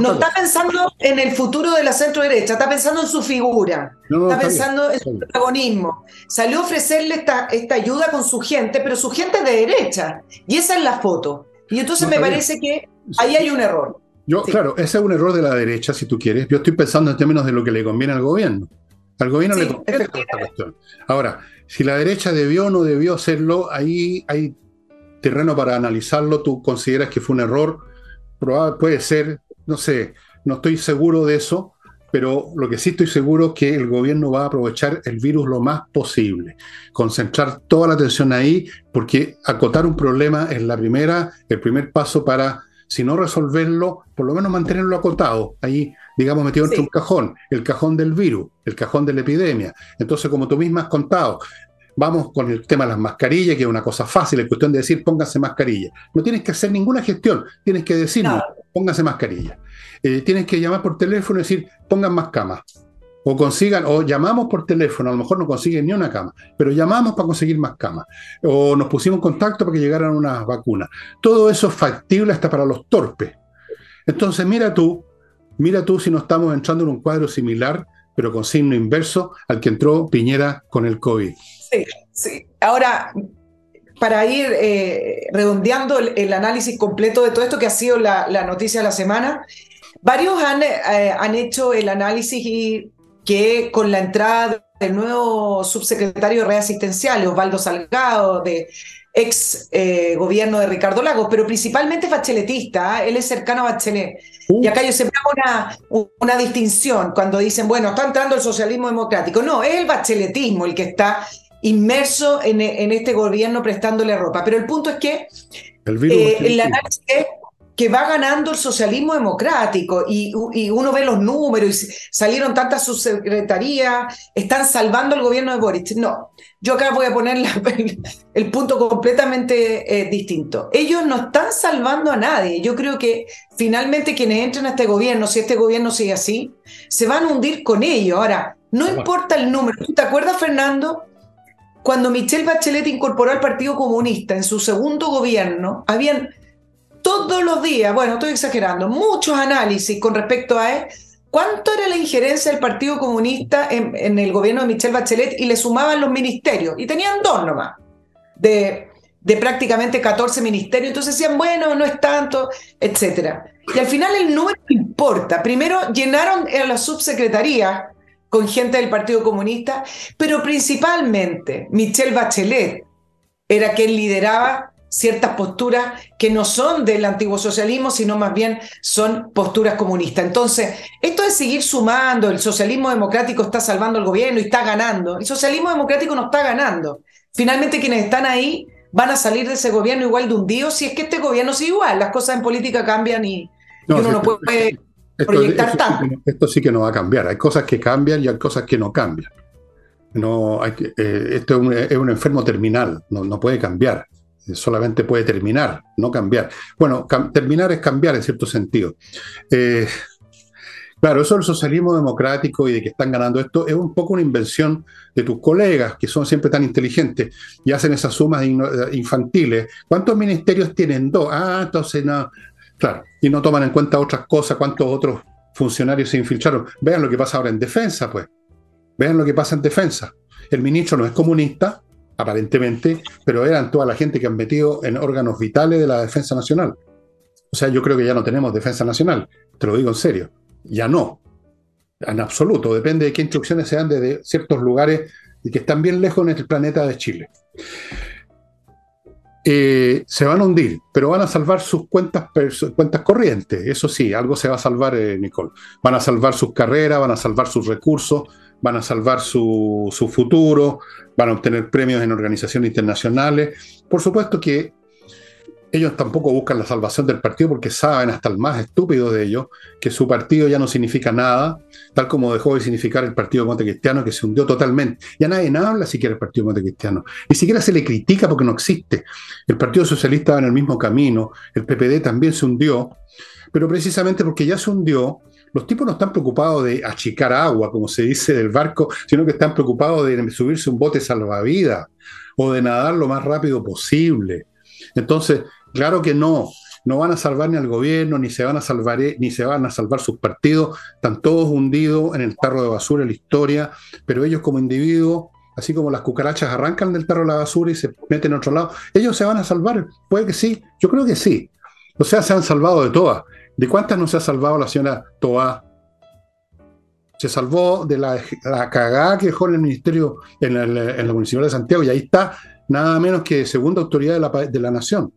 no está pensando en el futuro de la centro derecha, está pensando en su figura, está, pensando en su protagonismo. Salió a ofrecerle esta, esta ayuda con su gente, pero su gente es de derecha. Y esa es la foto. Y entonces me parece que ahí hay un error. Yo, claro, ese es un error de la derecha, si tú quieres. Yo estoy pensando en términos de lo que le conviene al gobierno. Al gobierno le conviene esta cuestión. Ahora, si la derecha debió o no debió hacerlo, ahí hay terreno para analizarlo. Tú consideras que fue un error, probable, puede ser, no sé, no estoy seguro de eso, pero lo que sí estoy seguro es que el gobierno va a aprovechar el virus lo más posible, concentrar toda la atención ahí, porque acotar un problema es la primera, el primer paso para, si no resolverlo, por lo menos mantenerlo acotado, ahí, digamos, metido de un cajón, el cajón del virus, el cajón de la epidemia. Entonces, como tú misma has contado, Vamos con el tema de las mascarillas, que es una cosa fácil, es cuestión de decir pónganse mascarilla. No tienes que hacer ninguna gestión, tienes que decir pónganse mascarilla. Eh, tienes que llamar por teléfono y decir pongan más camas. O consigan, o llamamos por teléfono, a lo mejor no consiguen ni una cama, pero llamamos para conseguir más camas. O nos pusimos en contacto para que llegaran unas vacunas. Todo eso es factible hasta para los torpes. Entonces, mira tú, mira tú si no estamos entrando en un cuadro similar, pero con signo inverso al que entró Piñera con el COVID. Sí, sí. Ahora, para ir eh, redondeando el, análisis completo de todo esto que ha sido la, noticia de la semana, varios han, eh, han hecho el análisis y que con la entrada del nuevo subsecretario de Red Asistencial, Osvaldo Salgado, de ex eh, gobierno de Ricardo Lagos, pero principalmente bacheletista, él es cercano a Bachelet. Y acá yo siempre hago una, una distinción cuando dicen, bueno, está entrando el socialismo democrático. No, es el bacheletismo el que está inmerso en, este gobierno prestándole ropa. Pero el punto es que el, eh, análisis es que va ganando el socialismo democrático y, uno ve los números y salieron tantas subsecretarías, están salvando el gobierno de Boris. No, yo acá voy a poner el, punto completamente eh, distinto. Ellos no están salvando a nadie. Yo creo que finalmente quienes entren a este gobierno, si este gobierno sigue así, se van a hundir con ellos. Ahora, no importa el número. te acuerdas, Fernando? cuando Michelle Bachelet incorporó al Partido Comunista en su segundo gobierno, habían todos los días, bueno, estoy exagerando, muchos análisis con respecto a él, cuánto era la injerencia del Partido Comunista en, el gobierno de Michelle Bachelet y le sumaban los ministerios, y tenían dos nomás, de, prácticamente 14 ministerios, entonces decían, bueno, no es tanto, etc. Y al final el número importa. Primero llenaron a la subsecretaría con gente del Partido Comunista, pero principalmente Michelle Bachelet era quien lideraba ciertas posturas que no son del antiguo socialismo, sino más bien son posturas comunistas. Entonces, esto es seguir sumando, el socialismo democrático está salvando al gobierno y está ganando. El socialismo democrático no está ganando. Finalmente quienes están ahí van a salir de ese gobierno igual de hundido si es que este gobierno sigue igual. Las cosas en política cambian y, uno no puede esto, sí que no va a cambiar. Hay cosas que cambian y hay cosas que no cambian. No, hay eh, esto es un, enfermo terminal, no, puede cambiar. Solamente puede terminar, no cambiar. Bueno, terminar es cambiar en cierto sentido. Eh, claro, eso del socialismo democrático y de que están ganando esto es un poco una invención de tus colegas, que son siempre tan inteligentes y hacen esas sumas infantiles. ¿Cuántos ministerios tienen? Dos. Ah, entonces no, Claro, y no toman en cuenta otras cosas, cuántos otros funcionarios se infiltraron. Vean lo que pasa ahora en defensa, pues. Vean lo que pasa en defensa. El ministro no es comunista, aparentemente, pero eran toda la gente que han metido en órganos vitales de la defensa nacional. O sea, yo creo que ya no tenemos defensa nacional, te lo digo en serio. Ya no. En absoluto. Depende de qué instrucciones se dan desde ciertos lugares y que están bien lejos en el planeta de Chile. Eh, se van a hundir, pero van a salvar sus cuentas, cuentas corrientes. Eso sí, algo se va a salvar, eh, Nicole. Van a salvar sus carreras, van a salvar sus recursos, van a salvar su, su futuro, van a obtener premios en organizaciones internacionales. Por supuesto que ellos tampoco buscan la salvación del partido porque saben, hasta el más estúpido de ellos, que su partido ya no significa nada, tal como dejó de significar el Partido Montecristiano, que se hundió totalmente. Ya nadie habla siquiera del Partido Montecristiano, ni siquiera se le critica porque no existe. El Partido Socialista va en el mismo camino, el PPD también se hundió, pero precisamente porque ya se hundió, los tipos no están preocupados de achicar agua, como se dice del barco, sino que están preocupados de subirse un bote salvavidas o de nadar lo más rápido posible. Entonces, Claro que no, no van a salvar ni al gobierno, ni se van a salvar, ni se van a salvar sus partidos, están todos hundidos en el tarro de basura de la historia, pero ellos como individuos, así como las cucarachas arrancan del tarro de la basura y se meten a otro lado, ellos se van a salvar, puede que sí, yo creo que sí. O sea, se han salvado de todas. ¿De cuántas no se ha salvado la señora Toa? Se salvó de la, cagada que dejó en el ministerio, en, la Municipalidad de Santiago, y ahí está nada menos que segunda autoridad de la, de la nación.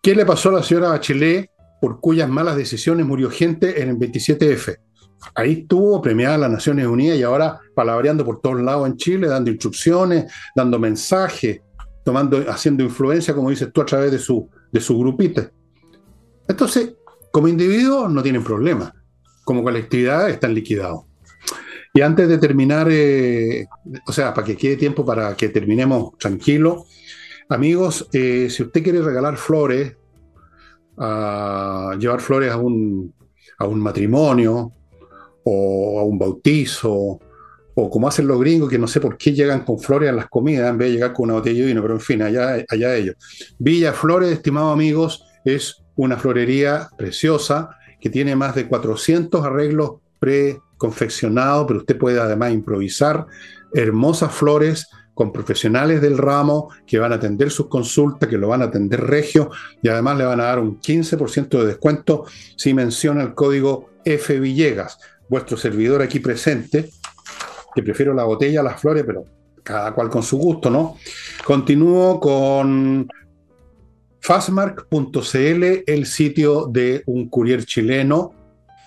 ¿Qué le pasó a la señora Bachelet por cuyas malas decisiones murió gente en el 27F? ahí estuvo premiada las Naciones Unidas y ahora palabreando por todos lados en Chile, dando instrucciones, dando mensajes, tomando, haciendo influencia, como dices tú, a través de su, de su grupita. Entonces, como individuos no tienen problema, como colectividad están liquidados. Y antes de terminar, eh, o sea, para que quede tiempo para que terminemos tranquilo, amigos, eh, si usted quiere regalar flores, llevar flores a un, a un matrimonio o a un bautizo, o como hacen los gringos, que no sé por qué llegan con flores a las comidas en vez de llegar con una botella de vino, pero en fin, allá, allá ellos. Villa Flores, estimados amigos, es una florería preciosa que tiene más de 400 arreglos preconfeccionados, pero usted puede además improvisar hermosas flores con profesionales del ramo que van a atender sus consultas, que lo van a atender regio y además le van a dar un 15% de descuento si menciona el código F Villegas, vuestro servidor aquí presente, que prefiero la botella a las flores, pero cada cual con su gusto, ¿no? Continúo con Fastmark.cl, el sitio de un courier chileno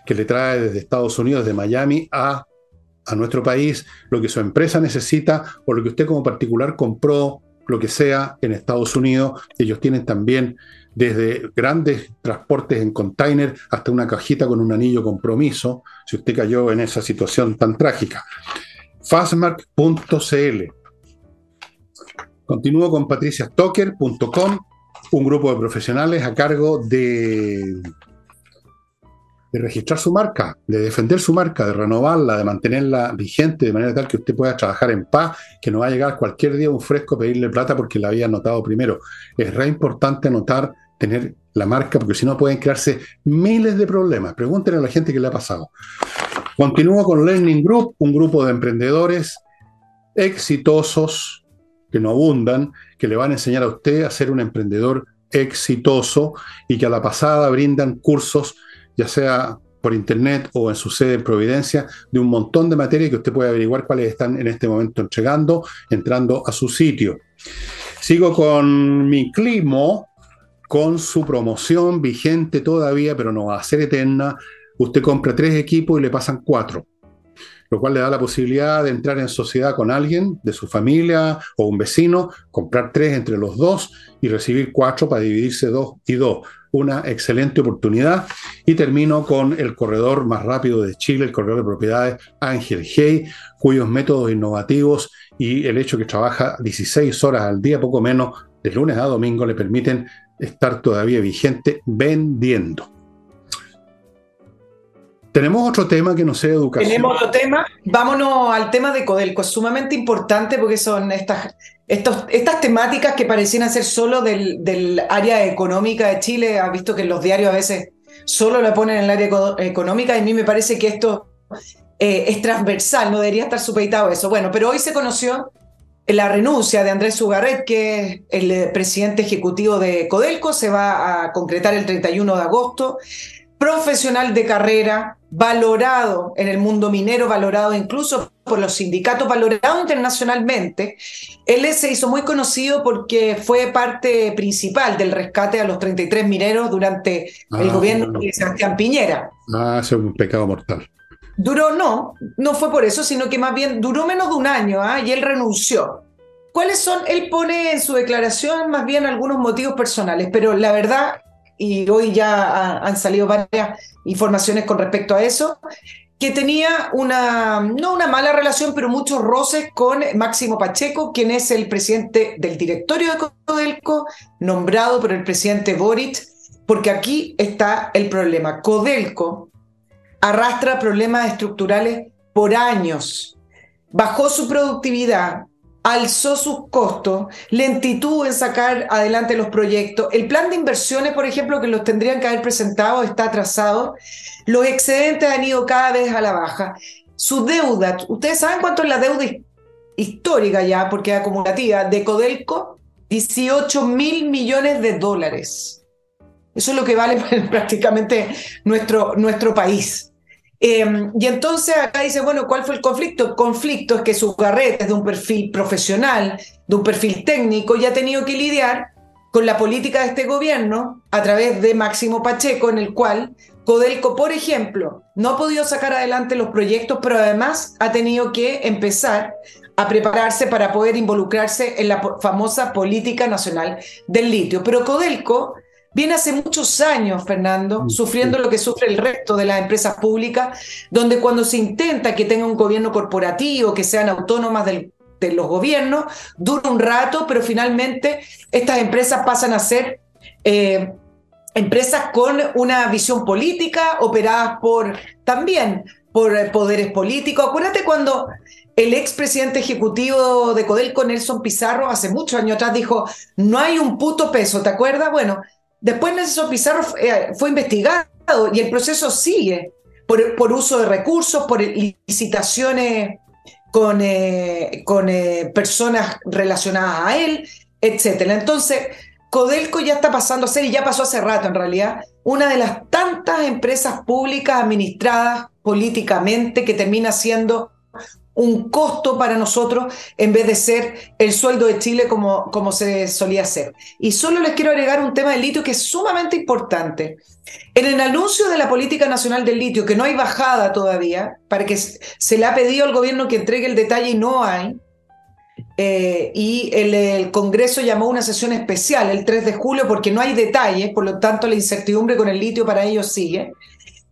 que le trae desde Estados Unidos, de Miami, a, a nuestro país lo que su empresa necesita o lo que usted como particular compró, lo que sea, en Estados Unidos. Ellos tienen también desde grandes transportes en container hasta una cajita con un anillo compromiso, si usted cayó en esa situación tan trágica. Fastmark.cl. Continúo con patriciastocker.com un grupo de profesionales a cargo de, de registrar su marca, de defender su marca, de renovarla, de mantenerla vigente de manera tal que usted pueda trabajar en paz, que no va a llegar cualquier día un fresco a pedirle plata porque la había anotado primero. Es re importante anotar, tener la marca, porque si no pueden crearse miles de problemas. Pregúntenle a la gente qué le ha pasado. Continúo con Learning Group, un grupo de emprendedores exitosos que no abundan, que le van a enseñar a usted a ser un emprendedor exitoso y que a la pasada brindan cursos, ya sea por internet o en su sede en Providencia, de un montón de materias que usted puede averiguar cuáles están en este momento entregando, entrando a su sitio. Sigo con mi Climo, con su promoción vigente todavía, pero no va a ser eterna. Usted compra tres equipos y le pasan cuatro lo cual le da la posibilidad de entrar en sociedad con alguien de su familia o un vecino, comprar tres entre los dos y recibir cuatro para dividirse dos y dos. Una excelente oportunidad. Y termino con el corredor más rápido de Chile, el corredor de propiedades Ángel Hey, cuyos métodos innovativos y el hecho que trabaja 16 horas al día, poco menos, de lunes a domingo, le permiten estar todavía vigente vendiendo. Tenemos otro tema que no sea educación. Tenemos otro tema. Vámonos al tema de Codelco. Es sumamente importante porque son estas, estos, estas temáticas que parecían ser solo del, área económica de Chile. Ha visto que en los diarios a veces solo la ponen en el área económica y a mí me parece que esto eh, es transversal, no debería estar supeditado eso. Bueno, pero hoy se conoció la renuncia de Andrés Ugarret, que es el presidente ejecutivo de Codelco, se va a concretar el 31 de agosto profesional de carrera, valorado en el mundo minero, valorado incluso por los sindicatos, valorado internacionalmente. Él se hizo muy conocido porque fue parte principal del rescate a los 33 mineros durante el ah, gobierno de Sebastián Piñera. Ah, es un pecado mortal. Duró, no, no fue por eso, sino que más bien duró menos de un año ¿ah? y él renunció. ¿Cuáles son? Él pone en su declaración más bien algunos motivos personales, pero la verdad y hoy ya han salido varias informaciones con respecto a eso, que tenía una, no una mala relación, pero muchos roces con Máximo Pacheco, quien es el presidente del directorio de Codelco, nombrado por el presidente Boric, porque aquí está el problema. Codelco arrastra problemas estructurales por años, bajó su productividad, alzó sus costos, lentitud en sacar adelante los proyectos. El plan de inversiones, por ejemplo, que los tendrían que haber presentado, está atrasado. Los excedentes han ido cada vez a la baja. Su deuda, ¿ustedes saben cuánto es la deuda histórica ya, porque es acumulativa, de Codelco? 18 mil millones de dólares. Eso es lo que vale prácticamente nuestro, nuestro país. Em, y entonces acá dice, bueno, ¿cuál fue el conflicto? El conflicto es que su carrete es de un perfil profesional, de un perfil técnico, y ha tenido que lidiar con la política de este gobierno a través de Máximo Pacheco, en el cual Codelco, por ejemplo, no ha podido sacar adelante los proyectos, pero además ha tenido que empezar a prepararse para poder involucrarse en la famosa política nacional del litio. Pero Codelco viene hace muchos años, Fernando, sufriendo lo que sufre el resto de las empresas públicas, donde cuando se intenta que tenga un gobierno corporativo, que sean autónomas de los gobiernos, dura un rato, pero finalmente estas empresas pasan a ser eh, empresas con una visión política, operadas por también por poderes políticos. Acuérdate cuando el expresidente ejecutivo de Codelco, Nelson Pizarro, hace muchos años atrás dijo, no hay un puto peso, ¿te acuerdas? Bueno, después Nelson Pizarro eh, fue investigado y el proceso sigue por, uso de recursos, por licitaciones con, eh, con eh, personas relacionadas a él, etc. Entonces, Codelco ya está pasando a ser, y ya pasó hace rato en realidad, una de las tantas empresas públicas administradas políticamente que termina siendo un costo para nosotros en vez de ser el sueldo de Chile como, como se solía hacer. Y solo les quiero agregar un tema del litio que es sumamente importante. En el anuncio de la Política Nacional del Litio, que no hay bajada todavía, para que se le ha pedido al gobierno que entregue el detalle y no hay, eh, y el, Congreso llamó una sesión especial el 3 de julio porque no hay detalles, por lo tanto la incertidumbre con el litio para ellos sigue.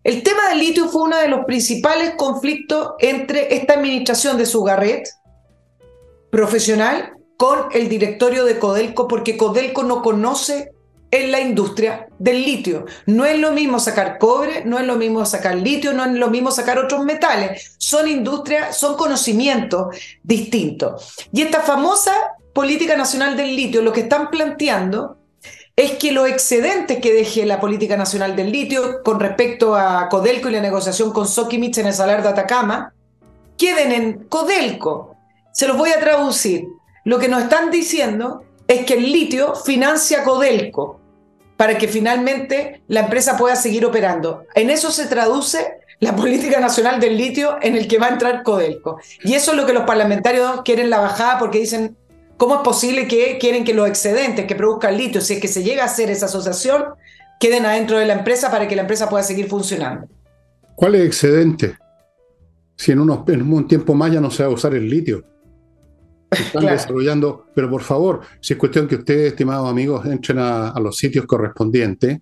El tema del litio fue uno de los principales conflictos entre esta administración de Sugarret, profesional, con el directorio de Codelco, porque Codelco no conoce en la industria del litio. No es lo mismo sacar cobre, no es lo mismo sacar litio, no es lo mismo sacar otros metales. Son industrias, son conocimientos distintos. Y esta famosa política nacional del litio, lo que están planteando es que los excedentes que deje la política nacional del litio con respecto a Codelco y la negociación con Sokimich en el salar de Atacama, queden en Codelco. Se los voy a traducir. Lo que nos están diciendo es que el litio financia Codelco para que finalmente la empresa pueda seguir operando. En eso se traduce la política nacional del litio en el que va a entrar Codelco. Y eso es lo que los parlamentarios quieren la bajada porque dicen, ¿cómo es posible que quieren que los excedentes que produzca el litio, si es que se llega a hacer esa asociación, queden adentro de la empresa para que la empresa pueda seguir funcionando? ¿Cuál es excedente? Si en, unos, en un tiempo más ya no se va a usar el litio. Están desarrollando, pero por favor, si es cuestión que ustedes, estimados amigos, entren a, los sitios correspondientes,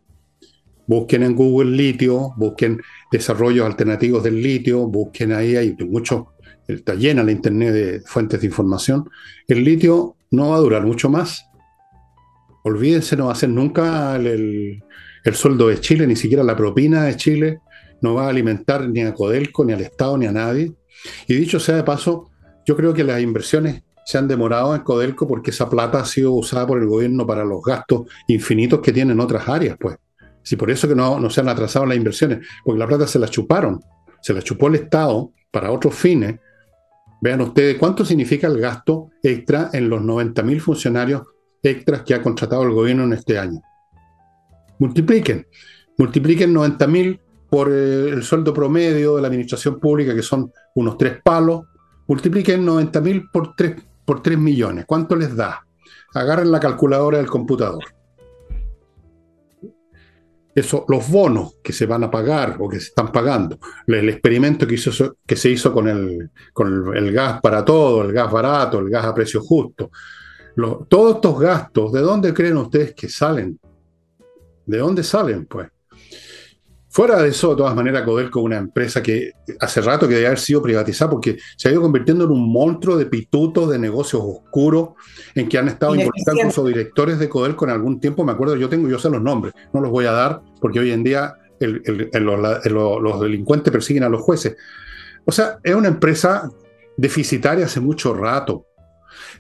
busquen en Google litio, busquen desarrollos alternativos del litio, busquen ahí, hay mucho, está llena la internet de fuentes de información. El litio no va a durar mucho más. Olvídense, no va a ser nunca el, el sueldo de Chile, ni siquiera la propina de Chile, no va a alimentar ni a Codelco, ni al Estado, ni a nadie. Y dicho sea de paso, yo creo que las inversiones se han demorado en Codelco porque esa plata ha sido usada por el gobierno para los gastos infinitos que tienen otras áreas, pues. Si por eso que no, no se han atrasado las inversiones, porque la plata se la chuparon, se la chupó el Estado para otros fines. Vean ustedes cuánto significa el gasto extra en los 90.000 funcionarios extras que ha contratado el gobierno en este año. Multipliquen, multipliquen 90.000 por eh, el sueldo promedio de la administración pública, que son unos tres palos, multipliquen 90.000 por tres por 3 millones. ¿Cuánto les da? Agarren la calculadora del computador. Eso, los bonos que se van a pagar o que se están pagando, el experimento que, se hizo con, el, con el, gas para todo, el gas barato, el gas a precio justo, todos estos gastos, ¿de dónde creen ustedes que salen? ¿De dónde salen? Pues Fuera de eso, de todas maneras, Codelco es una empresa que hace rato que debe haber sido privatizada porque se ha ido convirtiendo en un monstruo de pitutos, de negocios oscuros, en que han estado involucrados los directores de Codelco en algún tiempo. Me acuerdo, yo tengo, yo sé los nombres, no los voy a dar porque hoy en día los delincuentes persiguen a los jueces. O sea, es una empresa deficitaria hace mucho rato.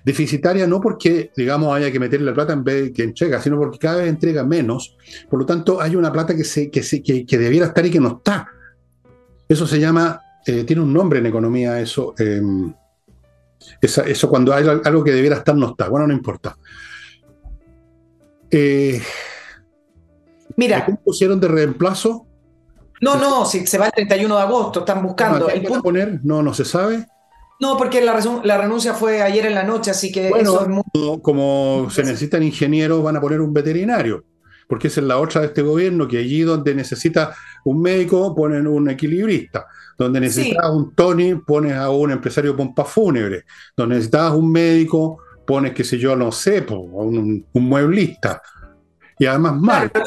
Deficitaria no porque, digamos, haya que meterle la plata en vez de que entrega, sino porque cada vez entrega menos. Por lo tanto, hay una plata que, se, que, se, que, debiera estar y que no está. Eso se llama, eh, tiene un nombre en economía, eso. Em, eso cuando hay algo que debiera estar no está. Bueno, no importa. Eh, Mira. ¿Cómo pusieron de reemplazo? No, no, si se va el 31 de agosto, están buscando. el poner? No, no se sabe. No, porque la, la, renuncia fue ayer en la noche, así que bueno, Como se necesitan ingenieros, van a poner un veterinario. porque esa es la otra de este gobierno, que allí donde necesita un médico ponen un equilibrista, donde necesitas un Tony pones a un empresario pompa fúnebre, donde necesitas un médico pones, qué sé yo, no sé, un, un mueblista. Y además malo.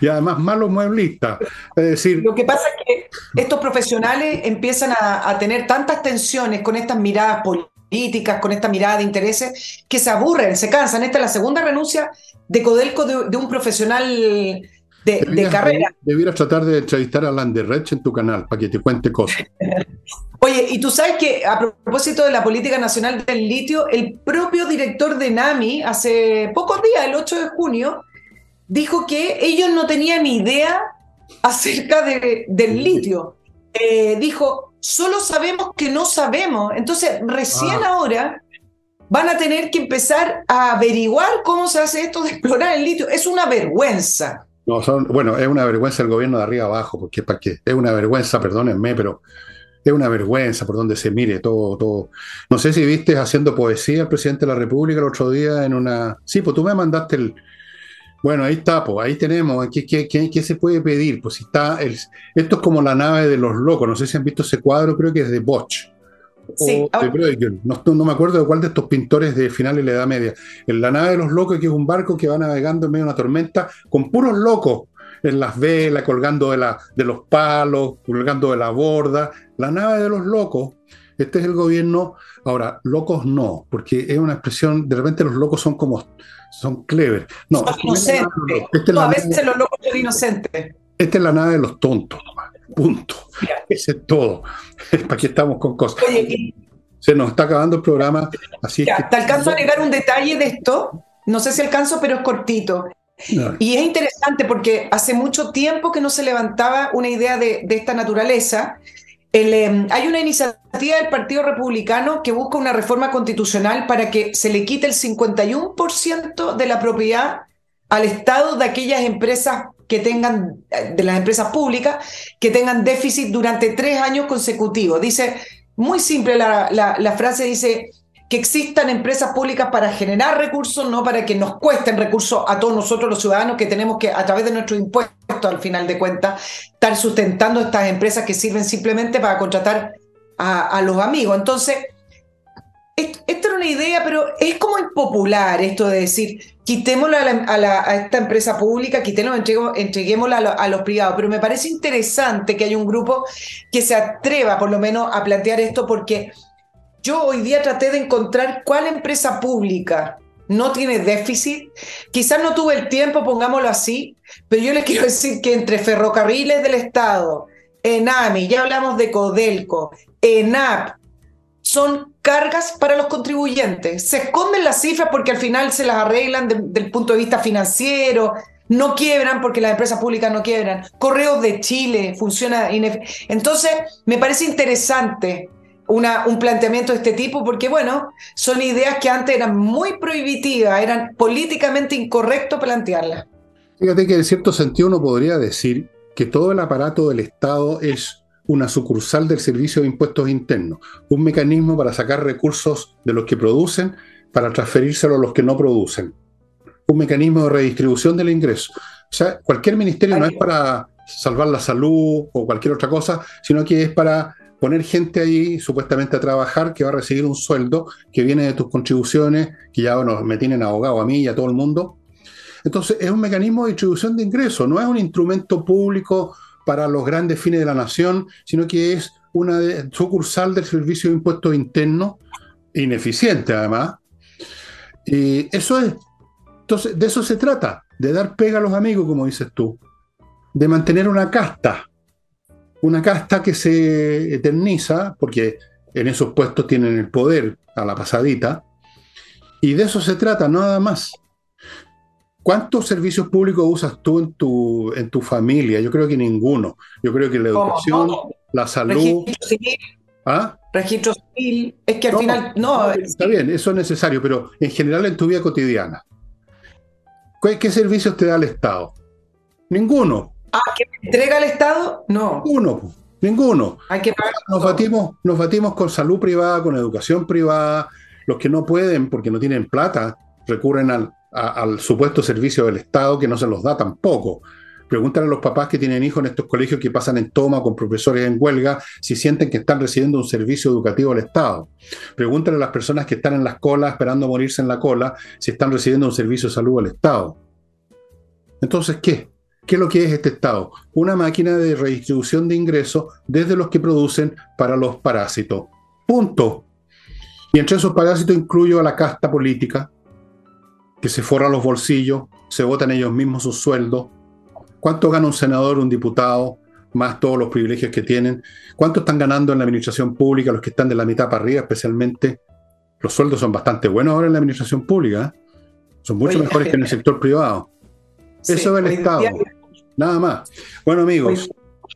Y además malos mueblistas. Es decir. Lo que pasa es que estos profesionales empiezan a, tener tantas tensiones con estas miradas políticas, con esta mirada de intereses, que se aburren, se cansan. Esta es la segunda renuncia de Codelco de, un profesional de, carrera. Debieras tratar de entrevistar a Landerrech en tu canal para que te cuente cosas. Oye, y tú sabes que a propósito de la política nacional del litio, el propio director de NAMI, hace pocos días, el 8 de junio, dijo que ellos no tenían idea acerca de, del litio. Eh, dijo, solo sabemos que no sabemos. Entonces, recién ah. ahora van a tener que empezar a averiguar cómo se hace esto de explorar el litio. Es una vergüenza. No, bueno, es una vergüenza el gobierno de arriba abajo, porque para qué, es una vergüenza, perdónenme, pero es una vergüenza por donde se mire todo, todo. No sé si viste haciendo poesía el presidente de la República el otro día en una. Sí, pues tú me mandaste el, bueno, ahí está, pues ahí tenemos. ¿Qué, qué, se puede pedir? Pues está el, esto es como la nave de los locos. No sé si han visto ese cuadro, creo que es de Bosch. Sí, o de Bruegel. No, no, me acuerdo de cuál de estos pintores de finales de la Edad Media. En la nave de los locos, que es un barco que va navegando en medio de una tormenta con puros locos en las velas, colgando de, la, de los palos, colgando de la borda. La nave de los locos. Este es el gobierno. Ahora, locos no, porque es una expresión, de repente los locos son como son clever. No, inocentes. a veces los locos son inocentes. Esta es la nave de los tontos, punto. Ese es todo. ¿Para qué estamos con cosas? Se nos está acabando el programa, así ya, Te alcanzo a agregar un detalle de esto. No sé si alcanzo, pero es cortito. Y es interesante porque hace mucho tiempo que no se levantaba una idea de, de esta naturaleza Em, hay una iniciativa del Partido Republicano que busca una reforma constitucional para que se le quite el 51% de la propiedad al Estado de aquellas empresas que tengan, de las empresas públicas, que tengan déficit durante tres años consecutivos. Dice, muy simple la, la frase, dice, que existan empresas públicas para generar recursos, no para que nos cuesten recursos a todos nosotros los ciudadanos que tenemos que, a través de nuestros impuestos, al final de cuentas, estar sustentando estas empresas que sirven simplemente para contratar a, los amigos. Entonces, esto, era una idea, pero es como impopular esto de decir, quitémoslo a, esta empresa pública, quitémoslo, entreguémoslo a, los privados. Pero me parece interesante que haya un grupo que se atreva por lo menos a plantear esto porque yo hoy día traté de encontrar cuál empresa pública no tiene déficit. Quizás no tuve el tiempo, pongámoslo así, pero yo les quiero decir que entre ferrocarriles del Estado, ENAMI, ya hablamos de Codelco, ENAP, son cargas para los contribuyentes. Se esconden las cifras porque al final se las arreglan desde el punto de vista financiero, no quiebran porque las empresas públicas no quiebran. Correos de Chile funciona. Entonces, me parece interesante una, un planteamiento de este tipo, porque bueno, son ideas que antes eran muy prohibitivas, eran políticamente incorrecto plantearlas. Fíjate que en cierto sentido uno podría decir que todo el aparato del Estado es una sucursal del Servicio de Impuestos Internos, un mecanismo para sacar recursos de los que producen para transferírselo a los que no producen, un mecanismo de redistribución del ingreso. O sea, cualquier ministerio no es para salvar la salud o cualquier otra cosa, sino que es para poner gente ahí supuestamente a trabajar que va a recibir un sueldo que viene de tus contribuciones, que ya bueno, me tienen abogado a mí y a todo el mundo. Entonces es un mecanismo de distribución de ingresos, no es un instrumento público para los grandes fines de la nación, sino que es una sucursal del servicio de impuestos internos, ineficiente además. Y eso es. Entonces, de eso se trata, de dar pega a los amigos, como dices tú, de mantener una casta una casta que se eterniza, porque en esos puestos tienen el poder a la pasadita, y de eso se trata, nada más. ¿Cuántos servicios públicos usas tú en tu, en tu familia? Yo creo que ninguno. Yo creo que la educación, la salud. Registro civil. ¿Ah? Registro civil. Es que al final. No, está bien, eso es necesario, pero en general en tu vida cotidiana. ¿Qué, servicios te da el Estado? Ninguno. Ah, ¿que entrega el Estado? No. Ninguno, ninguno. Hay que pagar. Nos batimos, nos batimos con salud privada, con educación privada. Los que no pueden porque no tienen plata recurren al, al supuesto servicio del Estado que no se los da tampoco. Pregúntale a los papás que tienen hijos en estos colegios que pasan en toma con profesores en huelga si sienten que están recibiendo un servicio educativo del Estado. Pregúntale a las personas que están en las colas esperando morirse en la cola si están recibiendo un servicio de salud del Estado. Entonces, ¿qué? ¿Qué es lo que es este Estado? Una máquina de redistribución de ingresos desde los que producen para los parásitos. Punto. Y entre esos parásitos incluyo a la casta política, que se forra los bolsillos, se votan ellos mismos sus sueldos. ¿Cuánto gana un senador, un diputado, más todos los privilegios que tienen? ¿Cuánto están ganando en la administración pública los que están de la mitad para arriba, especialmente? Los sueldos son bastante buenos ahora en la administración pública. ¿eh? Son mucho mejores que en el sector privado. Eso es el Estado. Nada más. Bueno, amigos.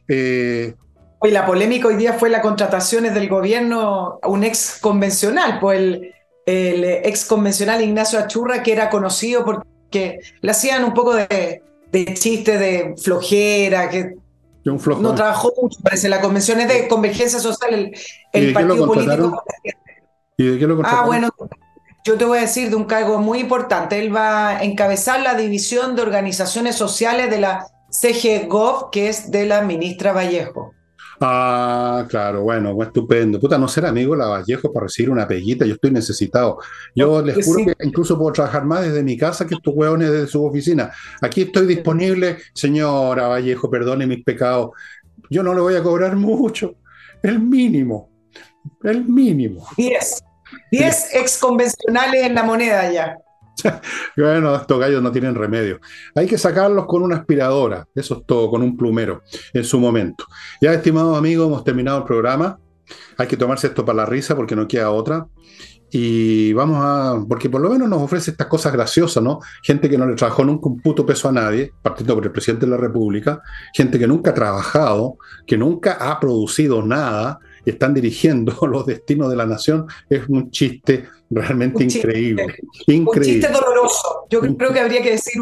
Eh, hoy la polémica hoy día fue las contrataciones del gobierno a un ex convencional, pues el, el ex convencional Ignacio Achurra, que era conocido porque le hacían un poco de, chiste de flojera, que no trabajó mucho, parece, la convención es de convergencia social, el, partido político. ¿Y de qué lo Ah, bueno, yo te voy a decir de un cargo muy importante. Él va a encabezar la división de organizaciones sociales de la CGGOV, que es de la ministra Vallejo. Ah, claro, bueno, estupendo. Puta, no ser amigo la Vallejo para recibir una peguita, yo estoy necesitado. Yo les juro que incluso puedo trabajar más desde mi casa que estos hueones desde su oficina. Aquí estoy disponible, señora Vallejo, perdone mis pecados. Yo no le voy a cobrar mucho, el mínimo, el mínimo. Diez, diez ex convencionales en la moneda ya. bueno, estos gallos no tienen remedio. Hay que sacarlos con una aspiradora, eso es todo, con un plumero, en su momento. Ya, estimados amigos, hemos terminado el programa. Hay que tomarse esto para la risa porque no queda otra. Y vamos a, porque por lo menos nos ofrece estas cosas graciosas, ¿no? Gente que no le trabajó nunca un puto peso a nadie, partiendo por el presidente de la República, gente que nunca ha trabajado, que nunca ha producido nada, están dirigiendo los destinos de la nación, es un chiste realmente increíble, Un chiste doloroso. Yo creo que habría que decir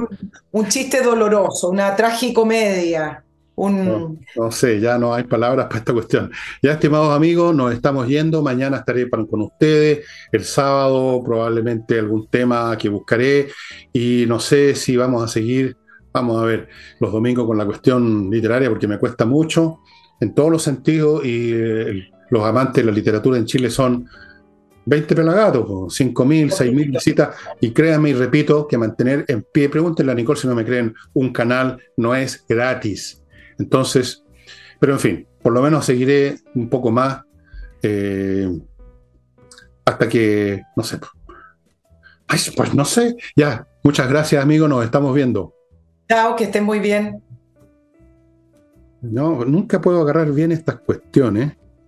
un, chiste doloroso, una tragicomedia. Un... No, sé, ya no hay palabras para esta cuestión. Ya, estimados amigos, nos estamos yendo. Mañana estaré con ustedes. El sábado probablemente algún tema que buscaré. Y no sé si vamos a seguir, vamos a ver, los domingos con la cuestión literaria porque me cuesta mucho en todos los sentidos y eh, los amantes de la literatura en Chile son 20 pelagatos, 5.000, 6.000 visitas, y créanme y repito que mantener en pie, pregúntenle a Nicole si no me creen, un canal no es gratis. Entonces, pero en fin, por lo menos seguiré un poco más eh, hasta que, no sé. Ay, pues no sé, ya, muchas gracias amigos, nos estamos viendo. Chao, que estén muy bien. No, nunca puedo agarrar bien estas cuestiones.